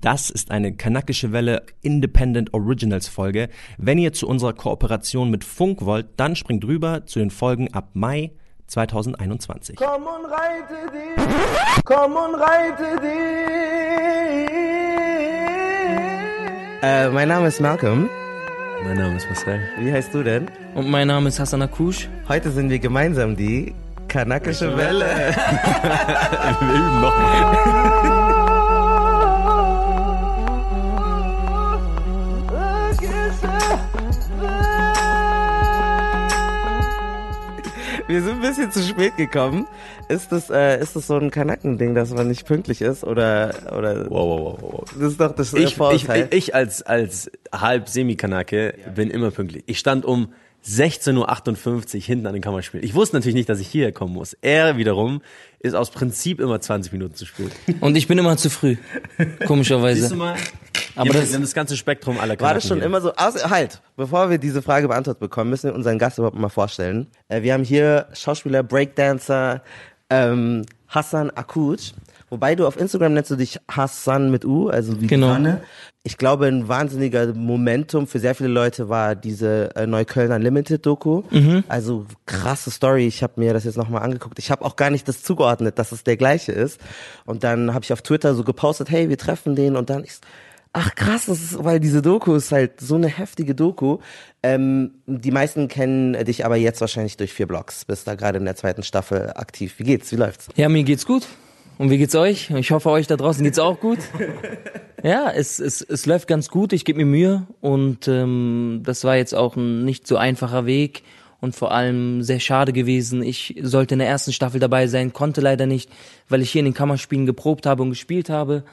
Das ist eine kanakische Welle Independent Originals Folge. Wenn ihr zu unserer Kooperation mit Funk wollt, dann springt rüber zu den Folgen ab Mai 2021. Komm und reite dich, komm und reite dich. Äh, mein Name ist Malcolm. Mein Name ist Marcel. Wie heißt du denn? Und mein Name ist Hassan Akush. Heute sind wir gemeinsam die Kanakische Welle. Wir üben noch. Wir sind ein bisschen zu spät gekommen. Ist das, äh, ist das so ein Kanackending, dass man nicht pünktlich ist? Oder, oder? Wow, wow, wow, wow. Das ist doch das Ich, ich, Vorurteil. ich als, als halb Semikanake bin immer pünktlich. Ich stand um 16.58 Uhr hinten an den Kammerspielen. Ich wusste natürlich nicht, dass ich hierher kommen muss. Er wiederum ist aus Prinzip immer 20 Minuten zu spät. Und ich bin immer zu früh. Komischerweise. Siehst du mal? Aber das- das ganze Spektrum aller War Kanaken das schon hier. immer so? Außer, halt, bevor wir diese Frage beantwortet bekommen, müssen wir unseren Gast überhaupt mal vorstellen. Äh, wir haben hier Schauspieler, Breakdancer, ähm, Hassan Akuc. Wobei du auf Instagram nennst du dich Hassan mit U, also wie Genau. Sonne. Ich glaube, ein wahnsinniger Momentum für sehr viele Leute war diese äh, Neukölln Unlimited Doku. Also krasse Story. Ich habe mir das jetzt nochmal angeguckt. Ich habe auch gar nicht das zugeordnet, dass es der gleiche ist. Und dann habe ich auf Twitter so gepostet, hey, wir treffen den. Und dann ich, Ach krass, das ist, weil diese Doku ist halt so eine heftige Doku. Ähm, die meisten kennen dich aber jetzt wahrscheinlich durch vier Blogs. Bist da gerade in der zweiten Staffel aktiv. Wie geht's? Wie läuft's? Ja, mir geht's gut. Und wie geht's euch? Ich hoffe, euch da draußen geht's auch gut. Ja, es, es, es läuft ganz gut. Ich gebe mir Mühe. Und ähm, das war jetzt auch ein nicht so einfacher Weg. Und vor allem sehr schade gewesen. Ich sollte in der ersten Staffel dabei sein, konnte leider nicht, weil ich hier in den Kammerspielen geprobt habe und gespielt habe.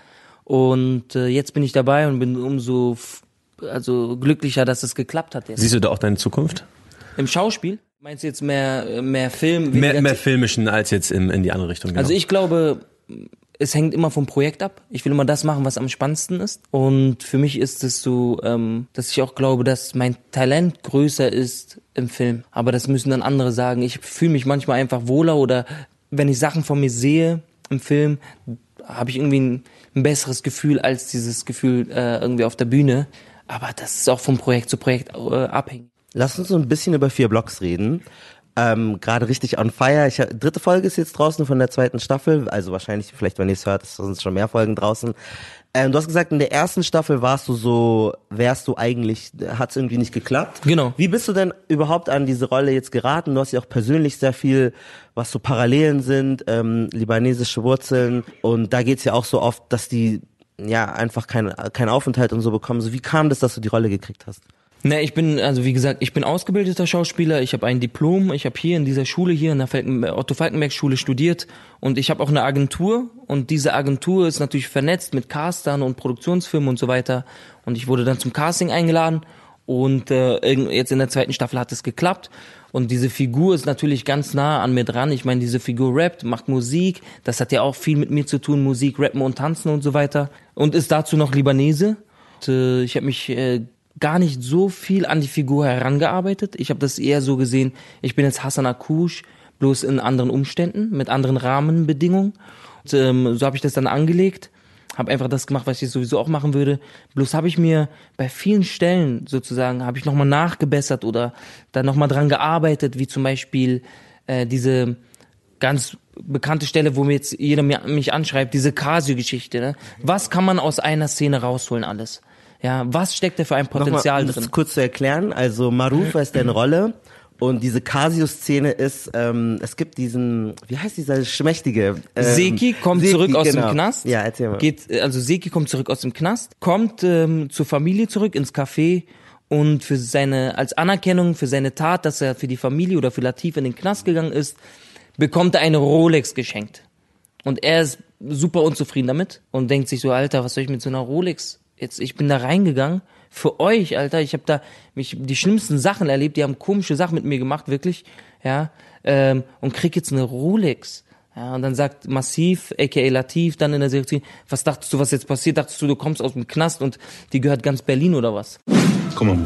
Und äh, jetzt bin ich dabei und bin umso also glücklicher, dass es geklappt hat. Jetzt. Siehst du da auch deine Zukunft? Im Schauspiel? Meinst du jetzt mehr, mehr Film? Mehr, mehr filmischen als jetzt in, in die andere Richtung. Genau. Also ich glaube, es hängt immer vom Projekt ab. Ich will immer das machen, was am spannendsten ist. Und für mich ist es so, ähm, dass ich auch glaube, dass mein Talent größer ist im Film. Aber das müssen dann andere sagen. Ich fühle mich manchmal einfach wohler oder wenn ich Sachen von mir sehe im Film, habe ich irgendwie ein, ein besseres Gefühl als dieses Gefühl äh, irgendwie auf der Bühne. Aber das ist auch vom Projekt zu Projekt äh, abhängig. Lass uns so ein bisschen über vier Blogs reden. Ähm, gerade richtig on fire. Ich, dritte Folge ist jetzt draußen von der zweiten Staffel. Also wahrscheinlich, vielleicht wenn ihr es hört, sind schon mehr Folgen draußen. Ähm, du hast gesagt, in der ersten Staffel warst du so, wärst du eigentlich, hat es irgendwie nicht geklappt. Genau. Wie bist du denn überhaupt an diese Rolle jetzt geraten? Du hast ja auch persönlich sehr viel, was so Parallelen sind, ähm, libanesische Wurzeln. Und da geht's ja auch so oft, dass die ja einfach keinen keinen Aufenthalt und so bekommen. So wie kam das, dass du die Rolle gekriegt hast? Ne, ich bin, also wie gesagt, ich bin ausgebildeter Schauspieler, ich habe ein Diplom, ich habe hier in dieser Schule hier, in der Falken, Otto Falkenberg Schule studiert und ich habe auch eine Agentur und diese Agentur ist natürlich vernetzt mit Castern und Produktionsfirmen und so weiter und ich wurde dann zum Casting eingeladen und äh, jetzt in der zweiten Staffel hat es geklappt und diese Figur ist natürlich ganz nah an mir dran. Ich meine, diese Figur rappt, macht Musik, das hat ja auch viel mit mir zu tun, Musik, Rappen und Tanzen und so weiter und ist dazu noch Libanese. Und, äh, ich habe mich äh, gar nicht so viel an die Figur herangearbeitet. Ich habe das eher so gesehen, ich bin jetzt Hassan Akush, bloß in anderen Umständen, mit anderen Rahmenbedingungen. Und, ähm, so habe ich das dann angelegt, habe einfach das gemacht, was ich sowieso auch machen würde. Bloß habe ich mir bei vielen Stellen sozusagen, habe ich nochmal nachgebessert oder da nochmal dran gearbeitet, wie zum Beispiel äh, diese ganz bekannte Stelle, wo mir jetzt jeder mich anschreibt, diese Casio-Geschichte. Ne? Was kann man aus einer Szene rausholen alles? Ja, was steckt da für ein Potenzial Nochmal, um drin? das kurz zu erklären, also Marufa ist deine Rolle und diese Casio-Szene ist, ähm, es gibt diesen, wie heißt dieser schmächtige? Ähm, Seki kommt Seki, zurück aus genau. dem Knast. Ja, erzähl mal. Geht, äh, also Seki kommt zurück aus dem Knast, kommt ähm, zur Familie zurück ins Café und für seine als Anerkennung für seine Tat, dass er für die Familie oder für Latif in den Knast gegangen ist, bekommt er eine Rolex geschenkt. Und er ist super unzufrieden damit und denkt sich so, Alter, was soll ich mit so einer Rolex? Jetzt, ich bin da reingegangen für euch, Alter. Ich habe da mich die schlimmsten Sachen erlebt. Die haben komische Sachen mit mir gemacht, wirklich, ja. Ähm, und krieg jetzt eine Rolex. Ja, und dann sagt Massiv, aka Latif, dann in der Serie, was dachtest du, was jetzt passiert? Dachtest du, du kommst aus dem Knast und die gehört ganz Berlin oder was? Komm mal.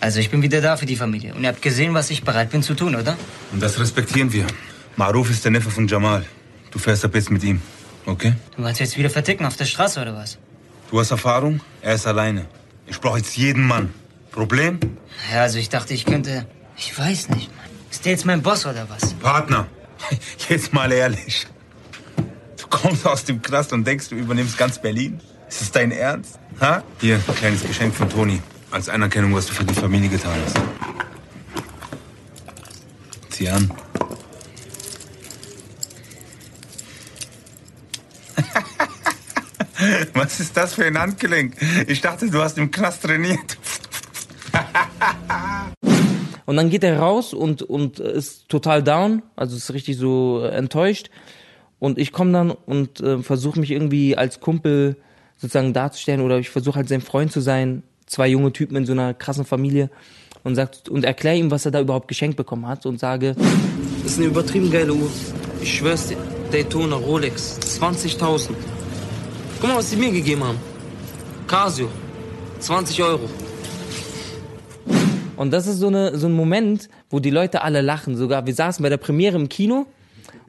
Also ich bin wieder da für die Familie. Und ihr habt gesehen, was ich bereit bin zu tun, oder? Und das respektieren wir. Maruf ist der Neffe von Jamal. Du fährst ab jetzt mit ihm. Okay. Du willst jetzt wieder verticken auf der Straße oder was? Du hast Erfahrung, er ist alleine. Ich brauche jetzt jeden Mann. Problem? Ja, also ich dachte, ich könnte. Ich weiß nicht, Mann. Ist der jetzt mein Boss oder was? Partner. Jetzt mal ehrlich. Du kommst aus dem Knast und denkst, du übernimmst ganz Berlin? Ist das dein Ernst? Ha? Hier, kleines Geschenk von Toni. Als Anerkennung, was du für die Familie getan hast. Zieh an. Was ist das für ein Handgelenk? Ich dachte, du hast im Knast trainiert. Und dann geht er raus und, und ist total down, also ist richtig so enttäuscht. Und ich komme dann und äh, versuche mich irgendwie als Kumpel sozusagen darzustellen oder ich versuche halt sein Freund zu sein, zwei junge Typen in so einer krassen Familie und sagt und erkläre ihm, was er da überhaupt geschenkt bekommen hat und sage, das ist eine übertrieben geile Uhr. Ich schwör's dir, Daytona Rolex, 20.000. Guck mal, was sie mir gegeben haben. Casio, 20 Euro. Und das ist so, eine, so ein Moment, wo die Leute alle lachen. Sogar, wir saßen bei der Premiere im Kino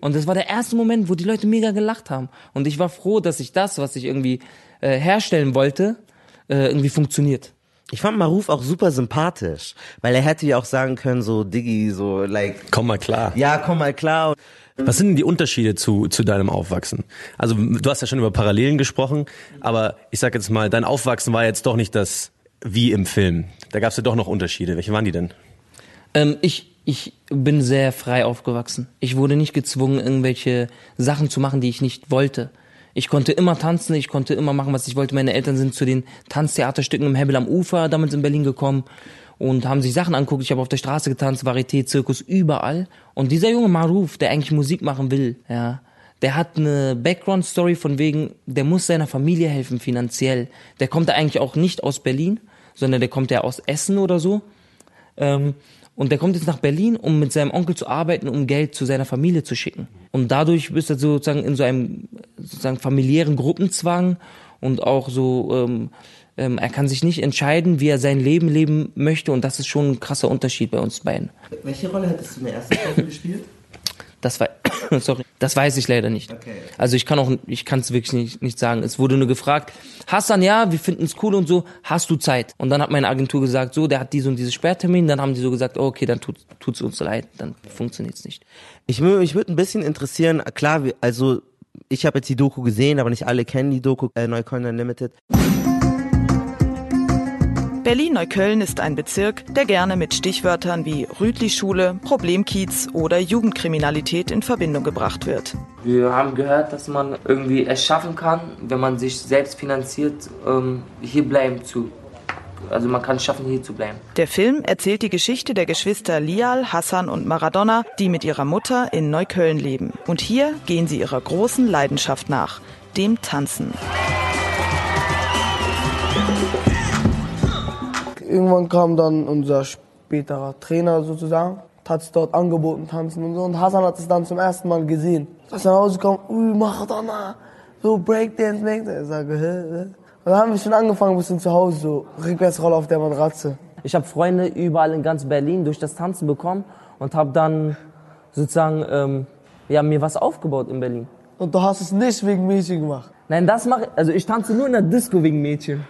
und das war der erste Moment, wo die Leute mega gelacht haben. Und ich war froh, dass ich das, was ich irgendwie äh, herstellen wollte, äh, irgendwie funktioniert. Ich fand Maruf auch super sympathisch, weil er hätte ja auch sagen können, so Diggi, so like, Komm mal klar. ja, komm mal klar. Was sind denn die Unterschiede zu, zu deinem Aufwachsen? Also du hast ja schon über Parallelen gesprochen, aber ich sag jetzt mal, dein Aufwachsen war jetzt doch nicht das wie im Film. Da gab es ja doch noch Unterschiede. Welche waren die denn? Ähm, ich, ich bin sehr frei aufgewachsen. Ich wurde nicht gezwungen, irgendwelche Sachen zu machen, die ich nicht wollte. Ich konnte immer tanzen, ich konnte immer machen, was ich wollte. Meine Eltern sind zu den Tanztheaterstücken im Hebel am Ufer damals in Berlin gekommen und haben sich Sachen angeguckt. Ich habe auf der Straße getanzt, Varieté, Zirkus, überall. Und dieser junge Maruf, der eigentlich Musik machen will, ja, der hat eine Background-Story von wegen, der muss seiner Familie helfen finanziell. Der kommt da eigentlich auch nicht aus Berlin, sondern der kommt ja aus Essen oder so. Ähm, und der kommt jetzt nach Berlin, um mit seinem Onkel zu arbeiten, um Geld zu seiner Familie zu schicken. Und dadurch ist er sozusagen in so einem sozusagen familiären Gruppenzwang und auch so, ähm, ähm, er kann sich nicht entscheiden, wie er sein Leben leben möchte. Und das ist schon ein krasser Unterschied bei uns beiden. Welche Rolle hättest du in der ersten Folge gespielt? Das war, sorry, das weiß ich leider nicht. Okay. Also ich kann auch, ich kann es wirklich nicht, nicht sagen. Es wurde nur gefragt, Hassan, ja, wir finden es cool und so, hast du Zeit? Und dann hat meine Agentur gesagt, so, der hat diese und diese Sperrtermin. Dann haben die so gesagt, oh, okay, dann tut tut's uns leid, dann funktioniert's nicht. Ich, mich würde ein bisschen interessieren, klar, also ich habe jetzt die Doku gesehen, aber nicht alle kennen die Doku, äh, Neukölln Unlimited. Berlin-Neukölln ist ein Bezirk, der gerne mit Stichwörtern wie Rütli-Schule, Problemkiez oder Jugendkriminalität in Verbindung gebracht wird. Wir haben gehört, dass man irgendwie es schaffen kann, wenn man sich selbst finanziert, ähm, hier bleiben zu. Also man kann es schaffen, hier zu bleiben. Der Film erzählt die Geschichte der Geschwister Lial, Hassan und Maradona, die mit ihrer Mutter in Neukölln leben. Und hier gehen sie ihrer großen Leidenschaft nach, dem Tanzen. Irgendwann kam dann unser späterer Trainer sozusagen, hat es dort angeboten, tanzen und so. Und Hassan hat es dann zum ersten Mal gesehen. Ist dann rausgekommen, ui, Maradona, so Breakdance, Breakdance. Ich sage, hä, hä? Und dann haben wir schon angefangen, ein bisschen zu Hause, so Rückwärtsrolle auf der Matratze. Ich habe Freunde überall in ganz Berlin durch das Tanzen bekommen und habe dann sozusagen ähm, ja, mir was aufgebaut in Berlin. Und du hast es nicht wegen Mädchen gemacht. Nein, das mache also ich tanze nur in der Disco wegen Mädchen.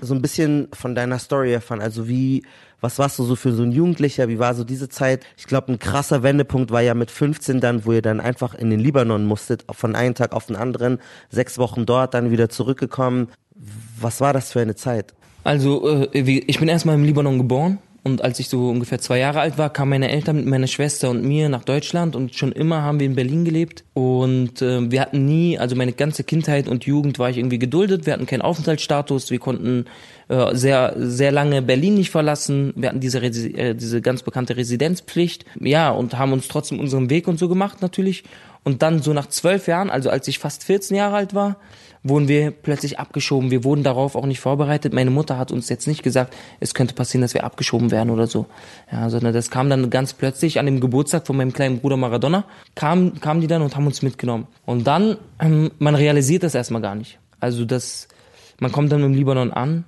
So ein bisschen von deiner Story erfahren, also wie, was warst du so für so ein Jugendlicher, wie war so diese Zeit? Ich glaube, ein krasser Wendepunkt war ja mit 15 dann, wo ihr dann einfach in den Libanon musstet, von einem Tag auf den anderen, sechs Wochen dort, dann wieder zurückgekommen. Was war das für eine Zeit? Also äh, ich bin erstmal im Libanon geboren und als ich so ungefähr zwei Jahre alt war, kamen meine Eltern mit meiner Schwester und mir nach Deutschland. Und schon immer haben wir in Berlin gelebt. Und äh, wir hatten nie, also meine ganze Kindheit und Jugend war ich irgendwie geduldet, wir hatten keinen Aufenthaltsstatus, wir konnten äh, sehr sehr lange Berlin nicht verlassen, wir hatten diese Resi äh, diese ganz bekannte Residenzpflicht, ja und haben uns trotzdem unseren Weg und so gemacht natürlich. Und dann so nach zwölf Jahren, also als ich fast 14 Jahre alt war, wurden wir plötzlich abgeschoben. Wir wurden darauf auch nicht vorbereitet. Meine Mutter hat uns jetzt nicht gesagt, es könnte passieren, dass wir abgeschoben werden oder so. Ja, sondern das kam dann ganz plötzlich an dem Geburtstag von meinem kleinen Bruder Maradona, kam, kamen die dann und haben uns mitgenommen. Und dann, ähm, man realisiert das erstmal gar nicht. Also das, man kommt dann im Libanon an,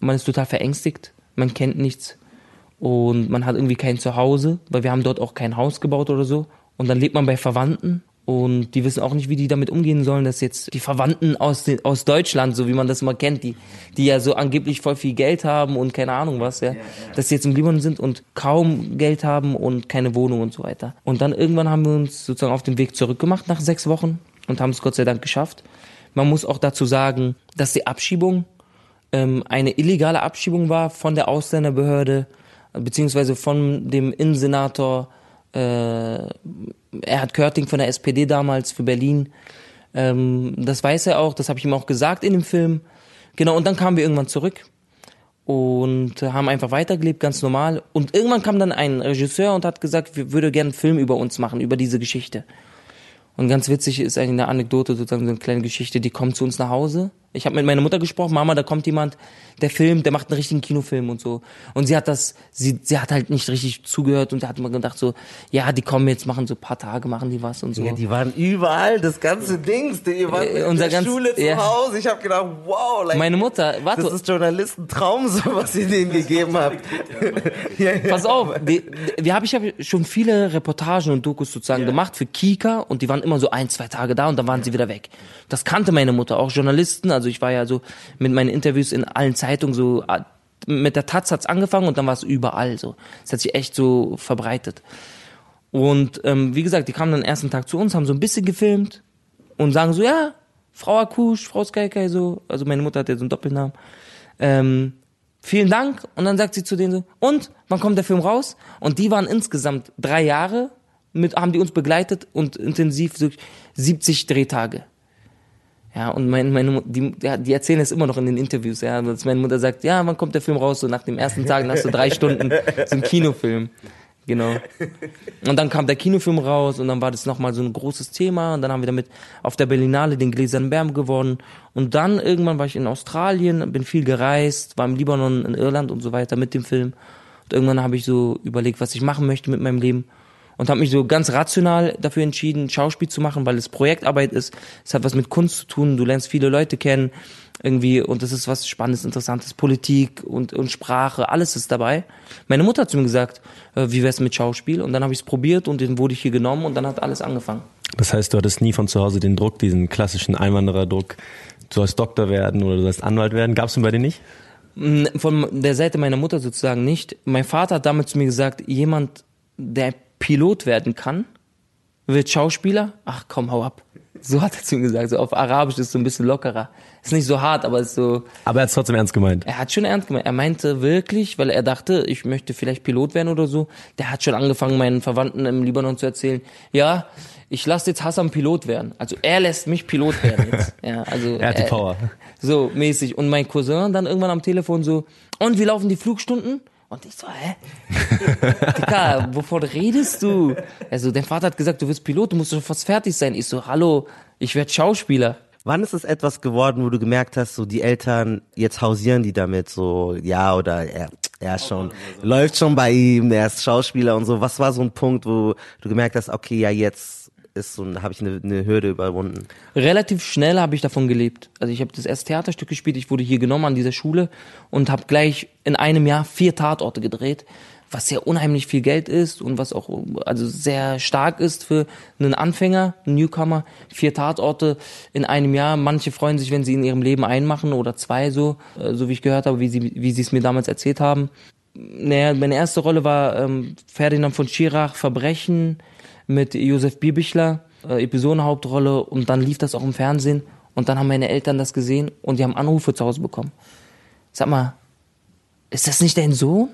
man ist total verängstigt, man kennt nichts und man hat irgendwie kein Zuhause, weil wir haben dort auch kein Haus gebaut oder so. Und dann lebt man bei Verwandten Und die wissen auch nicht, wie die damit umgehen sollen, dass jetzt die Verwandten aus, den, aus Deutschland, so wie man das immer kennt, die, die ja so angeblich voll viel Geld haben und keine Ahnung was, ja, dass sie jetzt im Libanon sind und kaum Geld haben und keine Wohnung und so weiter. Und dann irgendwann haben wir uns sozusagen auf den Weg zurückgemacht nach sechs Wochen und haben es Gott sei Dank geschafft. Man muss auch dazu sagen, dass die Abschiebung ähm, eine illegale Abschiebung war von der Ausländerbehörde, beziehungsweise von dem Innensenator äh, Erhard Körting von der SPD damals für Berlin. Ähm, das weiß er auch, das habe ich ihm auch gesagt in dem Film. Genau, und dann kamen wir irgendwann zurück und haben einfach weitergelebt, ganz normal. Und irgendwann kam dann ein Regisseur und hat gesagt, wir würde gerne einen Film über uns machen, über diese Geschichte. Und ganz witzig ist eigentlich eine Anekdote, sozusagen so eine kleine Geschichte, die kommt zu uns nach Hause. Ich habe mit meiner Mutter gesprochen, Mama, da kommt jemand, der filmt, der macht einen richtigen Kinofilm und so. Und sie hat das, sie, sie hat halt nicht richtig zugehört und hat immer gedacht so, ja, die kommen jetzt, machen so ein paar Tage, machen die was und so. Ja, die waren überall, das ganze Dings, die waren Äh, in unser der ganz- Schule zu ja. Hause. Ich habe gedacht, wow, like, Meine Mutter, warte, das ist Journalistentraum, so was ihr denen gegeben habt. ja, ja. Pass auf, die, wir habe ich hab schon viele Reportagen und Dokus sozusagen gemacht für Kika und die waren immer so ein, zwei Tage da und dann waren sie wieder weg. Das kannte meine Mutter, auch Journalisten, also ich war ja so mit meinen Interviews in allen Zeitungen so, ah, mit der Taz hat's angefangen und dann war es überall so. Es hat sich echt so verbreitet. Und ähm, wie gesagt, die kamen dann ersten Tag zu uns, haben so ein bisschen gefilmt und sagen so, ja, Frau Akush, Frau Skykai, so, also meine Mutter hat ja so einen Doppelnamen. Ähm, vielen Dank. Und dann sagt sie zu denen so, und wann kommt der Film raus? Und die waren insgesamt drei Jahre, mit, haben die uns begleitet und intensiv so 70 Drehtage. Ja, und mein, meine, die, ja, die erzählen es immer noch in den Interviews, ja, dass meine Mutter sagt, ja, wann kommt der Film raus? So nach dem ersten Tag, nach so drei Stunden, ein Kinofilm. Genau. Und dann kam der Kinofilm raus und dann war das nochmal so ein großes Thema und dann haben wir damit auf der Berlinale den Gläsernen Bärm gewonnen und dann irgendwann war ich in Australien, bin viel gereist, war im Libanon, in Irland und so weiter mit dem Film und irgendwann habe ich so überlegt, was ich machen möchte mit meinem Leben und habe mich so ganz rational dafür entschieden, Schauspiel zu machen, weil es Projektarbeit ist. Es hat was mit Kunst zu tun. Du lernst viele Leute kennen irgendwie und es ist was Spannendes, Interessantes. Politik und, und Sprache, alles ist dabei. Meine Mutter hat zu mir gesagt, äh, wie wär's mit Schauspiel? Und dann habe ich es probiert und dann wurde ich hier genommen und dann hat alles angefangen. Das heißt, du hattest nie von zu Hause den Druck, diesen klassischen Einwandererdruck, du sollst Doktor werden oder du sollst Anwalt werden. Gab's denn bei dir nicht? Mm, Von der Seite meiner Mutter sozusagen nicht. Mein Vater hat damals zu mir gesagt, jemand, der Pilot werden kann, wird Schauspieler. Ach komm, hau ab. So hat er zu mir gesagt. So auf Arabisch ist es so ein bisschen lockerer. Ist nicht so hart, aber ist so. Aber er hat's trotzdem ernst gemeint. Er hat schon ernst gemeint. Er meinte wirklich, weil er dachte, ich möchte vielleicht Pilot werden oder so. Der hat schon angefangen, meinen Verwandten im Libanon zu erzählen. Ja, ich lasse jetzt Hassan Pilot werden. Also er lässt mich Pilot werden jetzt. Ja, also Er hat die Power. so mäßig. Und mein Cousin dann irgendwann am Telefon so, und wie laufen die Flugstunden? Und ich so, hä? Digga, wovon redest du? Also, dein Vater hat gesagt, du wirst Pilot, du musst schon fast fertig sein. Ich so, hallo, ich werde Schauspieler. Wann ist es etwas geworden, wo du gemerkt hast, so die Eltern, jetzt hausieren die damit, so, ja, oder er, er schon, läuft schon bei ihm, er ist Schauspieler und so. Was war so ein Punkt, wo du gemerkt hast, okay, ja, jetzt ist so, habe ich eine, eine Hürde überwunden? Relativ schnell habe ich davon gelebt. Also ich habe das erste Theaterstück gespielt, ich wurde hier genommen an dieser Schule und habe gleich in einem Jahr vier Tatorte gedreht, was ja unheimlich viel Geld ist und was auch also sehr stark ist für einen Anfänger, einen Newcomer. Vier Tatorte in einem Jahr. Manche freuen sich, wenn sie in ihrem Leben einmachen oder zwei so, äh, so wie ich gehört habe, wie sie wie sie es mir damals erzählt haben. Naja, meine erste Rolle war ähm, Ferdinand von Schirach, Verbrechen mit Josef Bierbichler, äh, Episodenhauptrolle und dann lief das auch im Fernsehen und dann haben meine Eltern das gesehen und die haben Anrufe zu Hause bekommen. Sag mal, ist das nicht dein Sohn?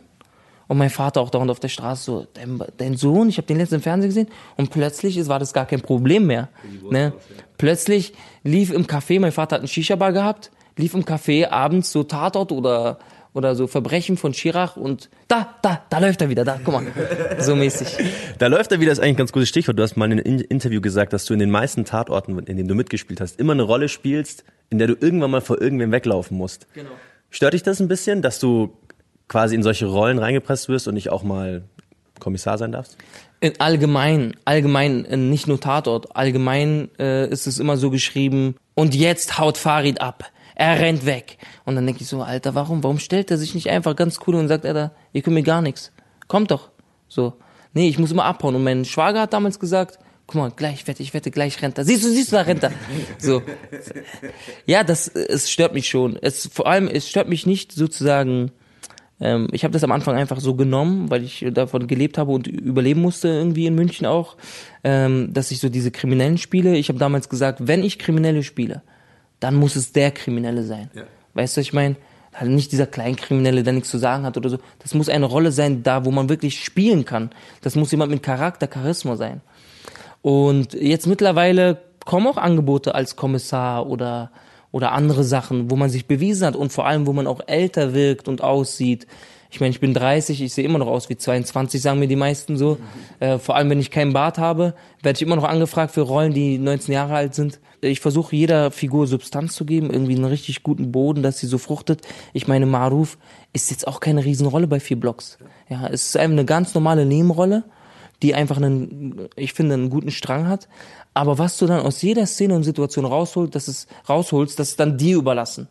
Und mein Vater auch dauernd auf der Straße so, dein, dein Sohn, ich habe den letzten im Fernsehen gesehen und plötzlich war das gar kein Problem mehr. Ne? Plötzlich lief im Café, mein Vater hat einen Shisha-Bar gehabt, lief im Café abends so Tatort oder oder so Verbrechen von Schirach und da, da, da läuft er wieder, da, guck mal, so mäßig. Da läuft er wieder, das ist eigentlich ein ganz gutes Stichwort. Du hast mal in einem In- Interview gesagt, dass du in den meisten Tatorten, in denen du mitgespielt hast, immer eine Rolle spielst, in der du irgendwann mal vor irgendwem weglaufen musst. Genau. Stört dich das ein bisschen, dass du quasi in solche Rollen reingepresst wirst und nicht auch mal Kommissar sein darfst? In allgemein, allgemein, äh, nicht nur Tatort, allgemein äh, ist es immer so geschrieben, und jetzt haut Farid ab. Er rennt weg. Und dann denke ich so, Alter, warum? Warum stellt er sich nicht einfach ganz cool und sagt, Alter, ihr könnt mir gar nichts. Kommt doch. So. Nee, ich muss immer abhauen. Und mein Schwager hat damals gesagt, guck mal, gleich wette, ich wette, gleich rennt er. Siehst du, siehst du, da rennt er. So. Ja, das, es stört mich schon. Es, vor allem, es stört mich nicht sozusagen, ähm, ich habe das am Anfang einfach so genommen, weil ich davon gelebt habe und überleben musste irgendwie in München auch, ähm, dass ich so diese Kriminellen spiele. Ich habe damals gesagt, wenn ich Kriminelle spiele, dann muss es der Kriminelle sein. Ja. Weißt du, ich meine? Halt nicht dieser Kleinkriminelle, der nichts zu sagen hat oder so. Das muss eine Rolle sein, da wo man wirklich spielen kann. Das muss jemand mit Charakter, Charisma sein. Und jetzt mittlerweile kommen auch Angebote als Kommissar oder, oder andere Sachen, wo man sich bewiesen hat und vor allem, wo man auch älter wirkt und aussieht. Ich meine, ich bin 30, ich sehe immer noch aus wie 22, sagen mir die meisten so. Äh, vor allem, wenn ich keinen Bart habe, werde ich immer noch angefragt für Rollen, die 19 Jahre alt sind. Ich versuche jeder Figur Substanz zu geben, irgendwie einen richtig guten Boden, dass sie so fruchtet. Ich meine, Maruf ist jetzt auch keine Riesenrolle bei vier Blocks. Ja, es ist einfach eine ganz normale Nebenrolle, die einfach einen, ich finde, einen guten Strang hat. Aber was du dann aus jeder Szene und Situation rausholst, das ist, rausholst, das ist dann dir überlassen.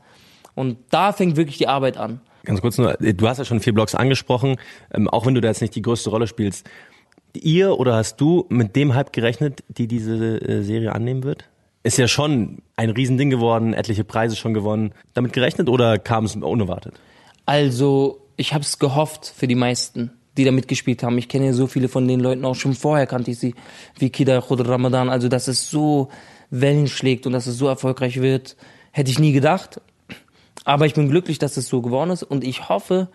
Und da fängt wirklich die Arbeit an. Ganz kurz nur, du hast ja schon vier Blocks angesprochen, ähm, auch wenn du da jetzt nicht die größte Rolle spielst. Ihr oder hast du mit dem Hype gerechnet, die diese äh, Serie annehmen wird? Ist ja schon ein Riesending geworden, etliche Preise schon gewonnen. Damit gerechnet oder kam es unerwartet? Also, ich habe es gehofft für die meisten, die da mitgespielt haben. Ich kenne ja so viele von den Leuten auch schon vorher, kannte ich sie, wie Kida Khudr Ramadan. Also, dass es so Wellen schlägt und dass es so erfolgreich wird, hätte ich nie gedacht. Aber ich bin glücklich, dass es so geworden ist und ich hoffe,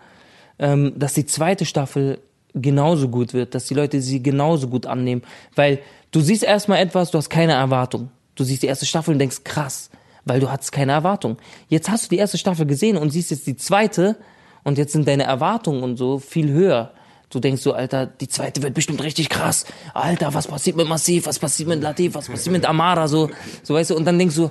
ähm, dass die zweite Staffel genauso gut wird, dass die Leute sie genauso gut annehmen. Weil du siehst erstmal etwas, du hast keine Erwartung. Du siehst die erste Staffel und denkst, krass, weil du hattest keine Erwartung. Jetzt hast du die erste Staffel gesehen und siehst jetzt die zweite und jetzt sind deine Erwartungen und so viel höher. Du denkst so, Alter, die zweite wird bestimmt richtig krass. Alter, was passiert mit Massiv? Was passiert mit Latif? Was passiert mit Amara? So, so weißt du, und dann denkst du,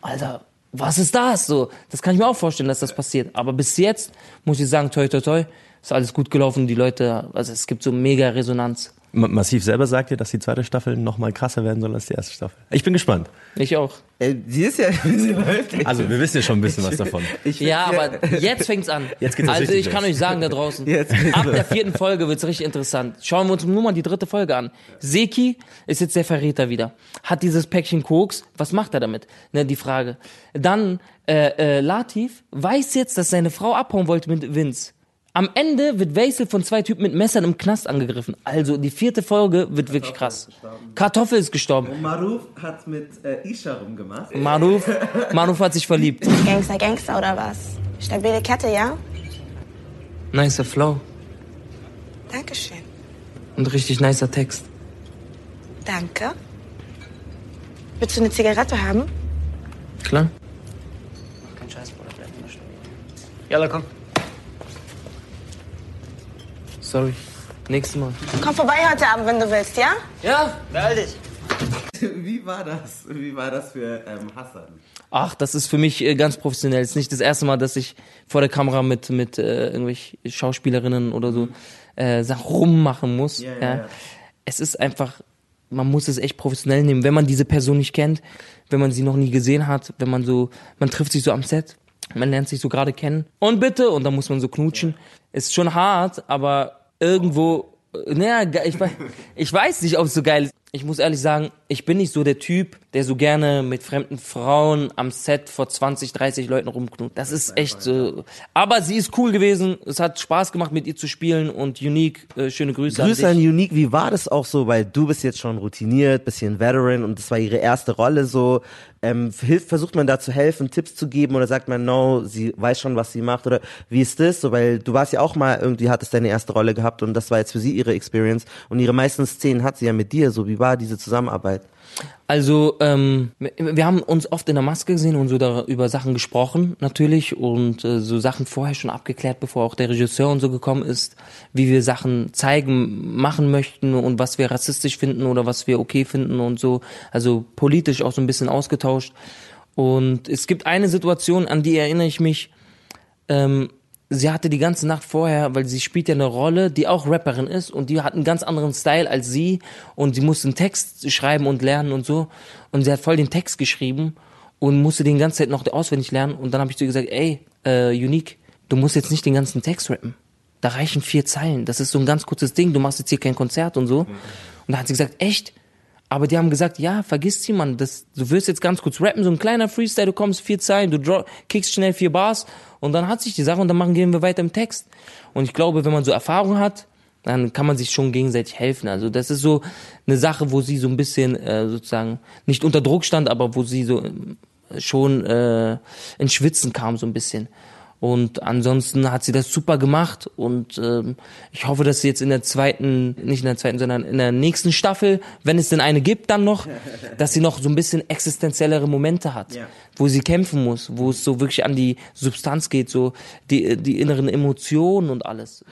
Alter, was ist das? So, das kann ich mir auch vorstellen, dass das passiert. Aber bis jetzt muss ich sagen, toi, toi, toi, ist alles gut gelaufen. Die Leute, also es gibt so mega Resonanz. Massiv selber sagt dir, dass die zweite Staffel noch mal krasser werden soll als die erste Staffel. Ich bin gespannt. Ich auch. Äh, sie ist ja, sie läuft. Also wir wissen ja schon ein bisschen was davon. Ich Ja, find's aber jetzt fängt's an. Jetzt geht's also ich kann euch sagen da draußen, ab der vierten Folge wird's richtig interessant. Schauen wir uns nur mal die dritte Folge an. Seki ist jetzt der Verräter wieder. Hat dieses Päckchen Koks. Was macht er damit? Ne, die Frage. Dann äh, äh, Latif weiß jetzt, dass seine Frau abhauen wollte mit Vince. Am Ende wird Weisel von zwei Typen mit Messern im Knast angegriffen. Also die vierte Folge wird wirklich krass. Kartoffel ist gestorben. Maruf hat mit äh, Isha rumgemacht. Maruf, Maruf hat sich verliebt. Gangster, Gangster oder was? Stabile Kette, ja? Nicer Flow Dankeschön. und richtig nicer Text. Danke. Willst du eine Zigarette haben? Klar? Kein Scheiß, Bruder, bleib immer stehen. Jalla, komm. Sorry. Nächstes Mal. Komm vorbei heute Abend, wenn du willst, ja? Ja? Beeil dich. Wie war das? Wie war das für ähm, Hassan? Ach, das ist für mich äh, ganz professionell. Es ist nicht das erste Mal, dass ich vor der Kamera mit mit äh, irgendwelchen Schauspielerinnen oder so äh, Sachen rummachen muss. Ja, Ja, ja, ja. Es ist einfach, man muss es echt professionell nehmen. Wenn man diese Person nicht kennt, wenn man sie noch nie gesehen hat, wenn man so, man trifft sich so am Set, man lernt sich so gerade kennen und bitte und dann muss man so knutschen. Ist schon hart, aber irgendwo, äh, naja, ich, ich weiß nicht, ob es so geil ist. Ich muss ehrlich sagen, ich bin nicht so der Typ, der so gerne mit fremden Frauen am Set vor 20, 30 Leuten rumknut. Das ist echt so. Aber sie ist cool gewesen. Es hat Spaß gemacht, mit ihr zu spielen und Unique, äh, schöne Grüße, Grüße an an dich. Unique, wie war das auch so, weil du bist jetzt schon routiniert, bisschen Veteran und das war ihre erste Rolle so. Ähm, hilft, versucht man da zu helfen, Tipps zu geben oder sagt man, no, sie weiß schon, was sie macht oder wie ist das so, weil du warst ja auch mal irgendwie, hattest deine erste Rolle gehabt und das war jetzt für sie ihre Experience und ihre meisten Szenen hat sie ja mit dir, so wie war diese Zusammenarbeit? Also, ähm, wir haben uns oft in der Maske gesehen und so da über Sachen gesprochen, natürlich, und äh, so Sachen vorher schon abgeklärt, bevor auch der Regisseur und so gekommen ist, wie wir Sachen zeigen, machen möchten und was wir rassistisch finden oder was wir okay finden und so. Also politisch auch so ein bisschen ausgetauscht. Und es gibt eine Situation, an die erinnere ich mich, ähm, sie hatte die ganze Nacht vorher, weil sie spielt ja eine Rolle, die auch Rapperin ist und die hat einen ganz anderen Style als sie und sie musste einen Text schreiben und lernen und so und sie hat voll den Text geschrieben und musste den ganze Zeit noch auswendig lernen und dann habe ich zu ihr gesagt, ey, äh, Unique, du musst jetzt nicht den ganzen Text rappen. Da reichen vier Zeilen. Das ist so ein ganz kurzes Ding. Du machst jetzt hier kein Konzert und so. Und da hat sie gesagt, echt? Aber die haben gesagt, ja, vergiss sie, Mann. Das, du wirst jetzt ganz kurz rappen, so ein kleiner Freestyle, du kommst vier Zeilen, du draw, kickst schnell vier Bars und dann hat sich die Sache und dann machen, gehen wir weiter im Text. Und ich glaube, wenn man so Erfahrung hat, dann kann man sich schon gegenseitig helfen. Also das ist so eine Sache, wo sie so ein bisschen äh, sozusagen nicht unter Druck stand, aber wo sie so äh, schon äh, ins Schwitzen kam so ein bisschen. Und ansonsten hat sie das super gemacht und ähm, ich hoffe, dass sie jetzt in der zweiten, nicht in der zweiten, sondern in der nächsten Staffel, wenn es denn eine gibt, dann noch, dass sie noch so ein bisschen existenziellere Momente hat, ja. wo sie kämpfen muss, wo es so wirklich an die Substanz geht, so die, die inneren Emotionen und alles.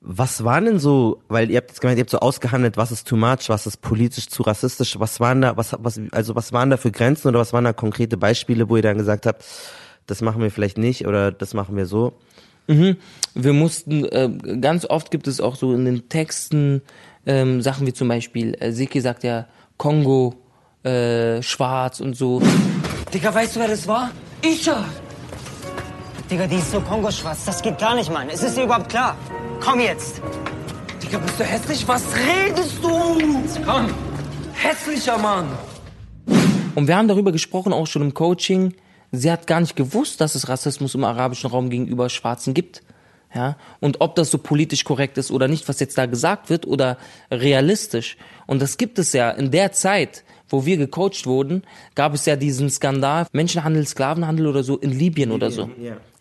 Was waren denn so, weil ihr habt jetzt gemeint, ihr habt so ausgehandelt, was ist too much, was ist politisch zu rassistisch, was waren da, was, was, also was waren da für Grenzen oder was waren da konkrete Beispiele, wo ihr dann gesagt habt, das machen wir vielleicht nicht oder das machen wir so? Mhm. Wir mussten, äh, ganz oft gibt es auch so in den Texten ähm, Sachen wie zum Beispiel, äh, Siki sagt ja Kongo, äh, schwarz und so. Digga, weißt du, wer das war? Ich ja. Digga, die ist so Kongo-schwarz, das geht gar nicht, Mann. Ist es dir überhaupt klar? Komm jetzt. Digga, bist du hässlich? Was redest du? Komm. Hässlicher Mann. Und wir haben darüber gesprochen, auch schon im Coaching, Sie hat gar nicht gewusst, dass es Rassismus im arabischen Raum gegenüber Schwarzen gibt. Ja, und ob das so politisch korrekt ist oder nicht, was jetzt da gesagt wird oder realistisch. Und das gibt es ja in der Zeit, wo wir gecoacht wurden, gab es ja diesen Skandal Menschenhandel, Sklavenhandel oder so in Libyen, Libyen oder so.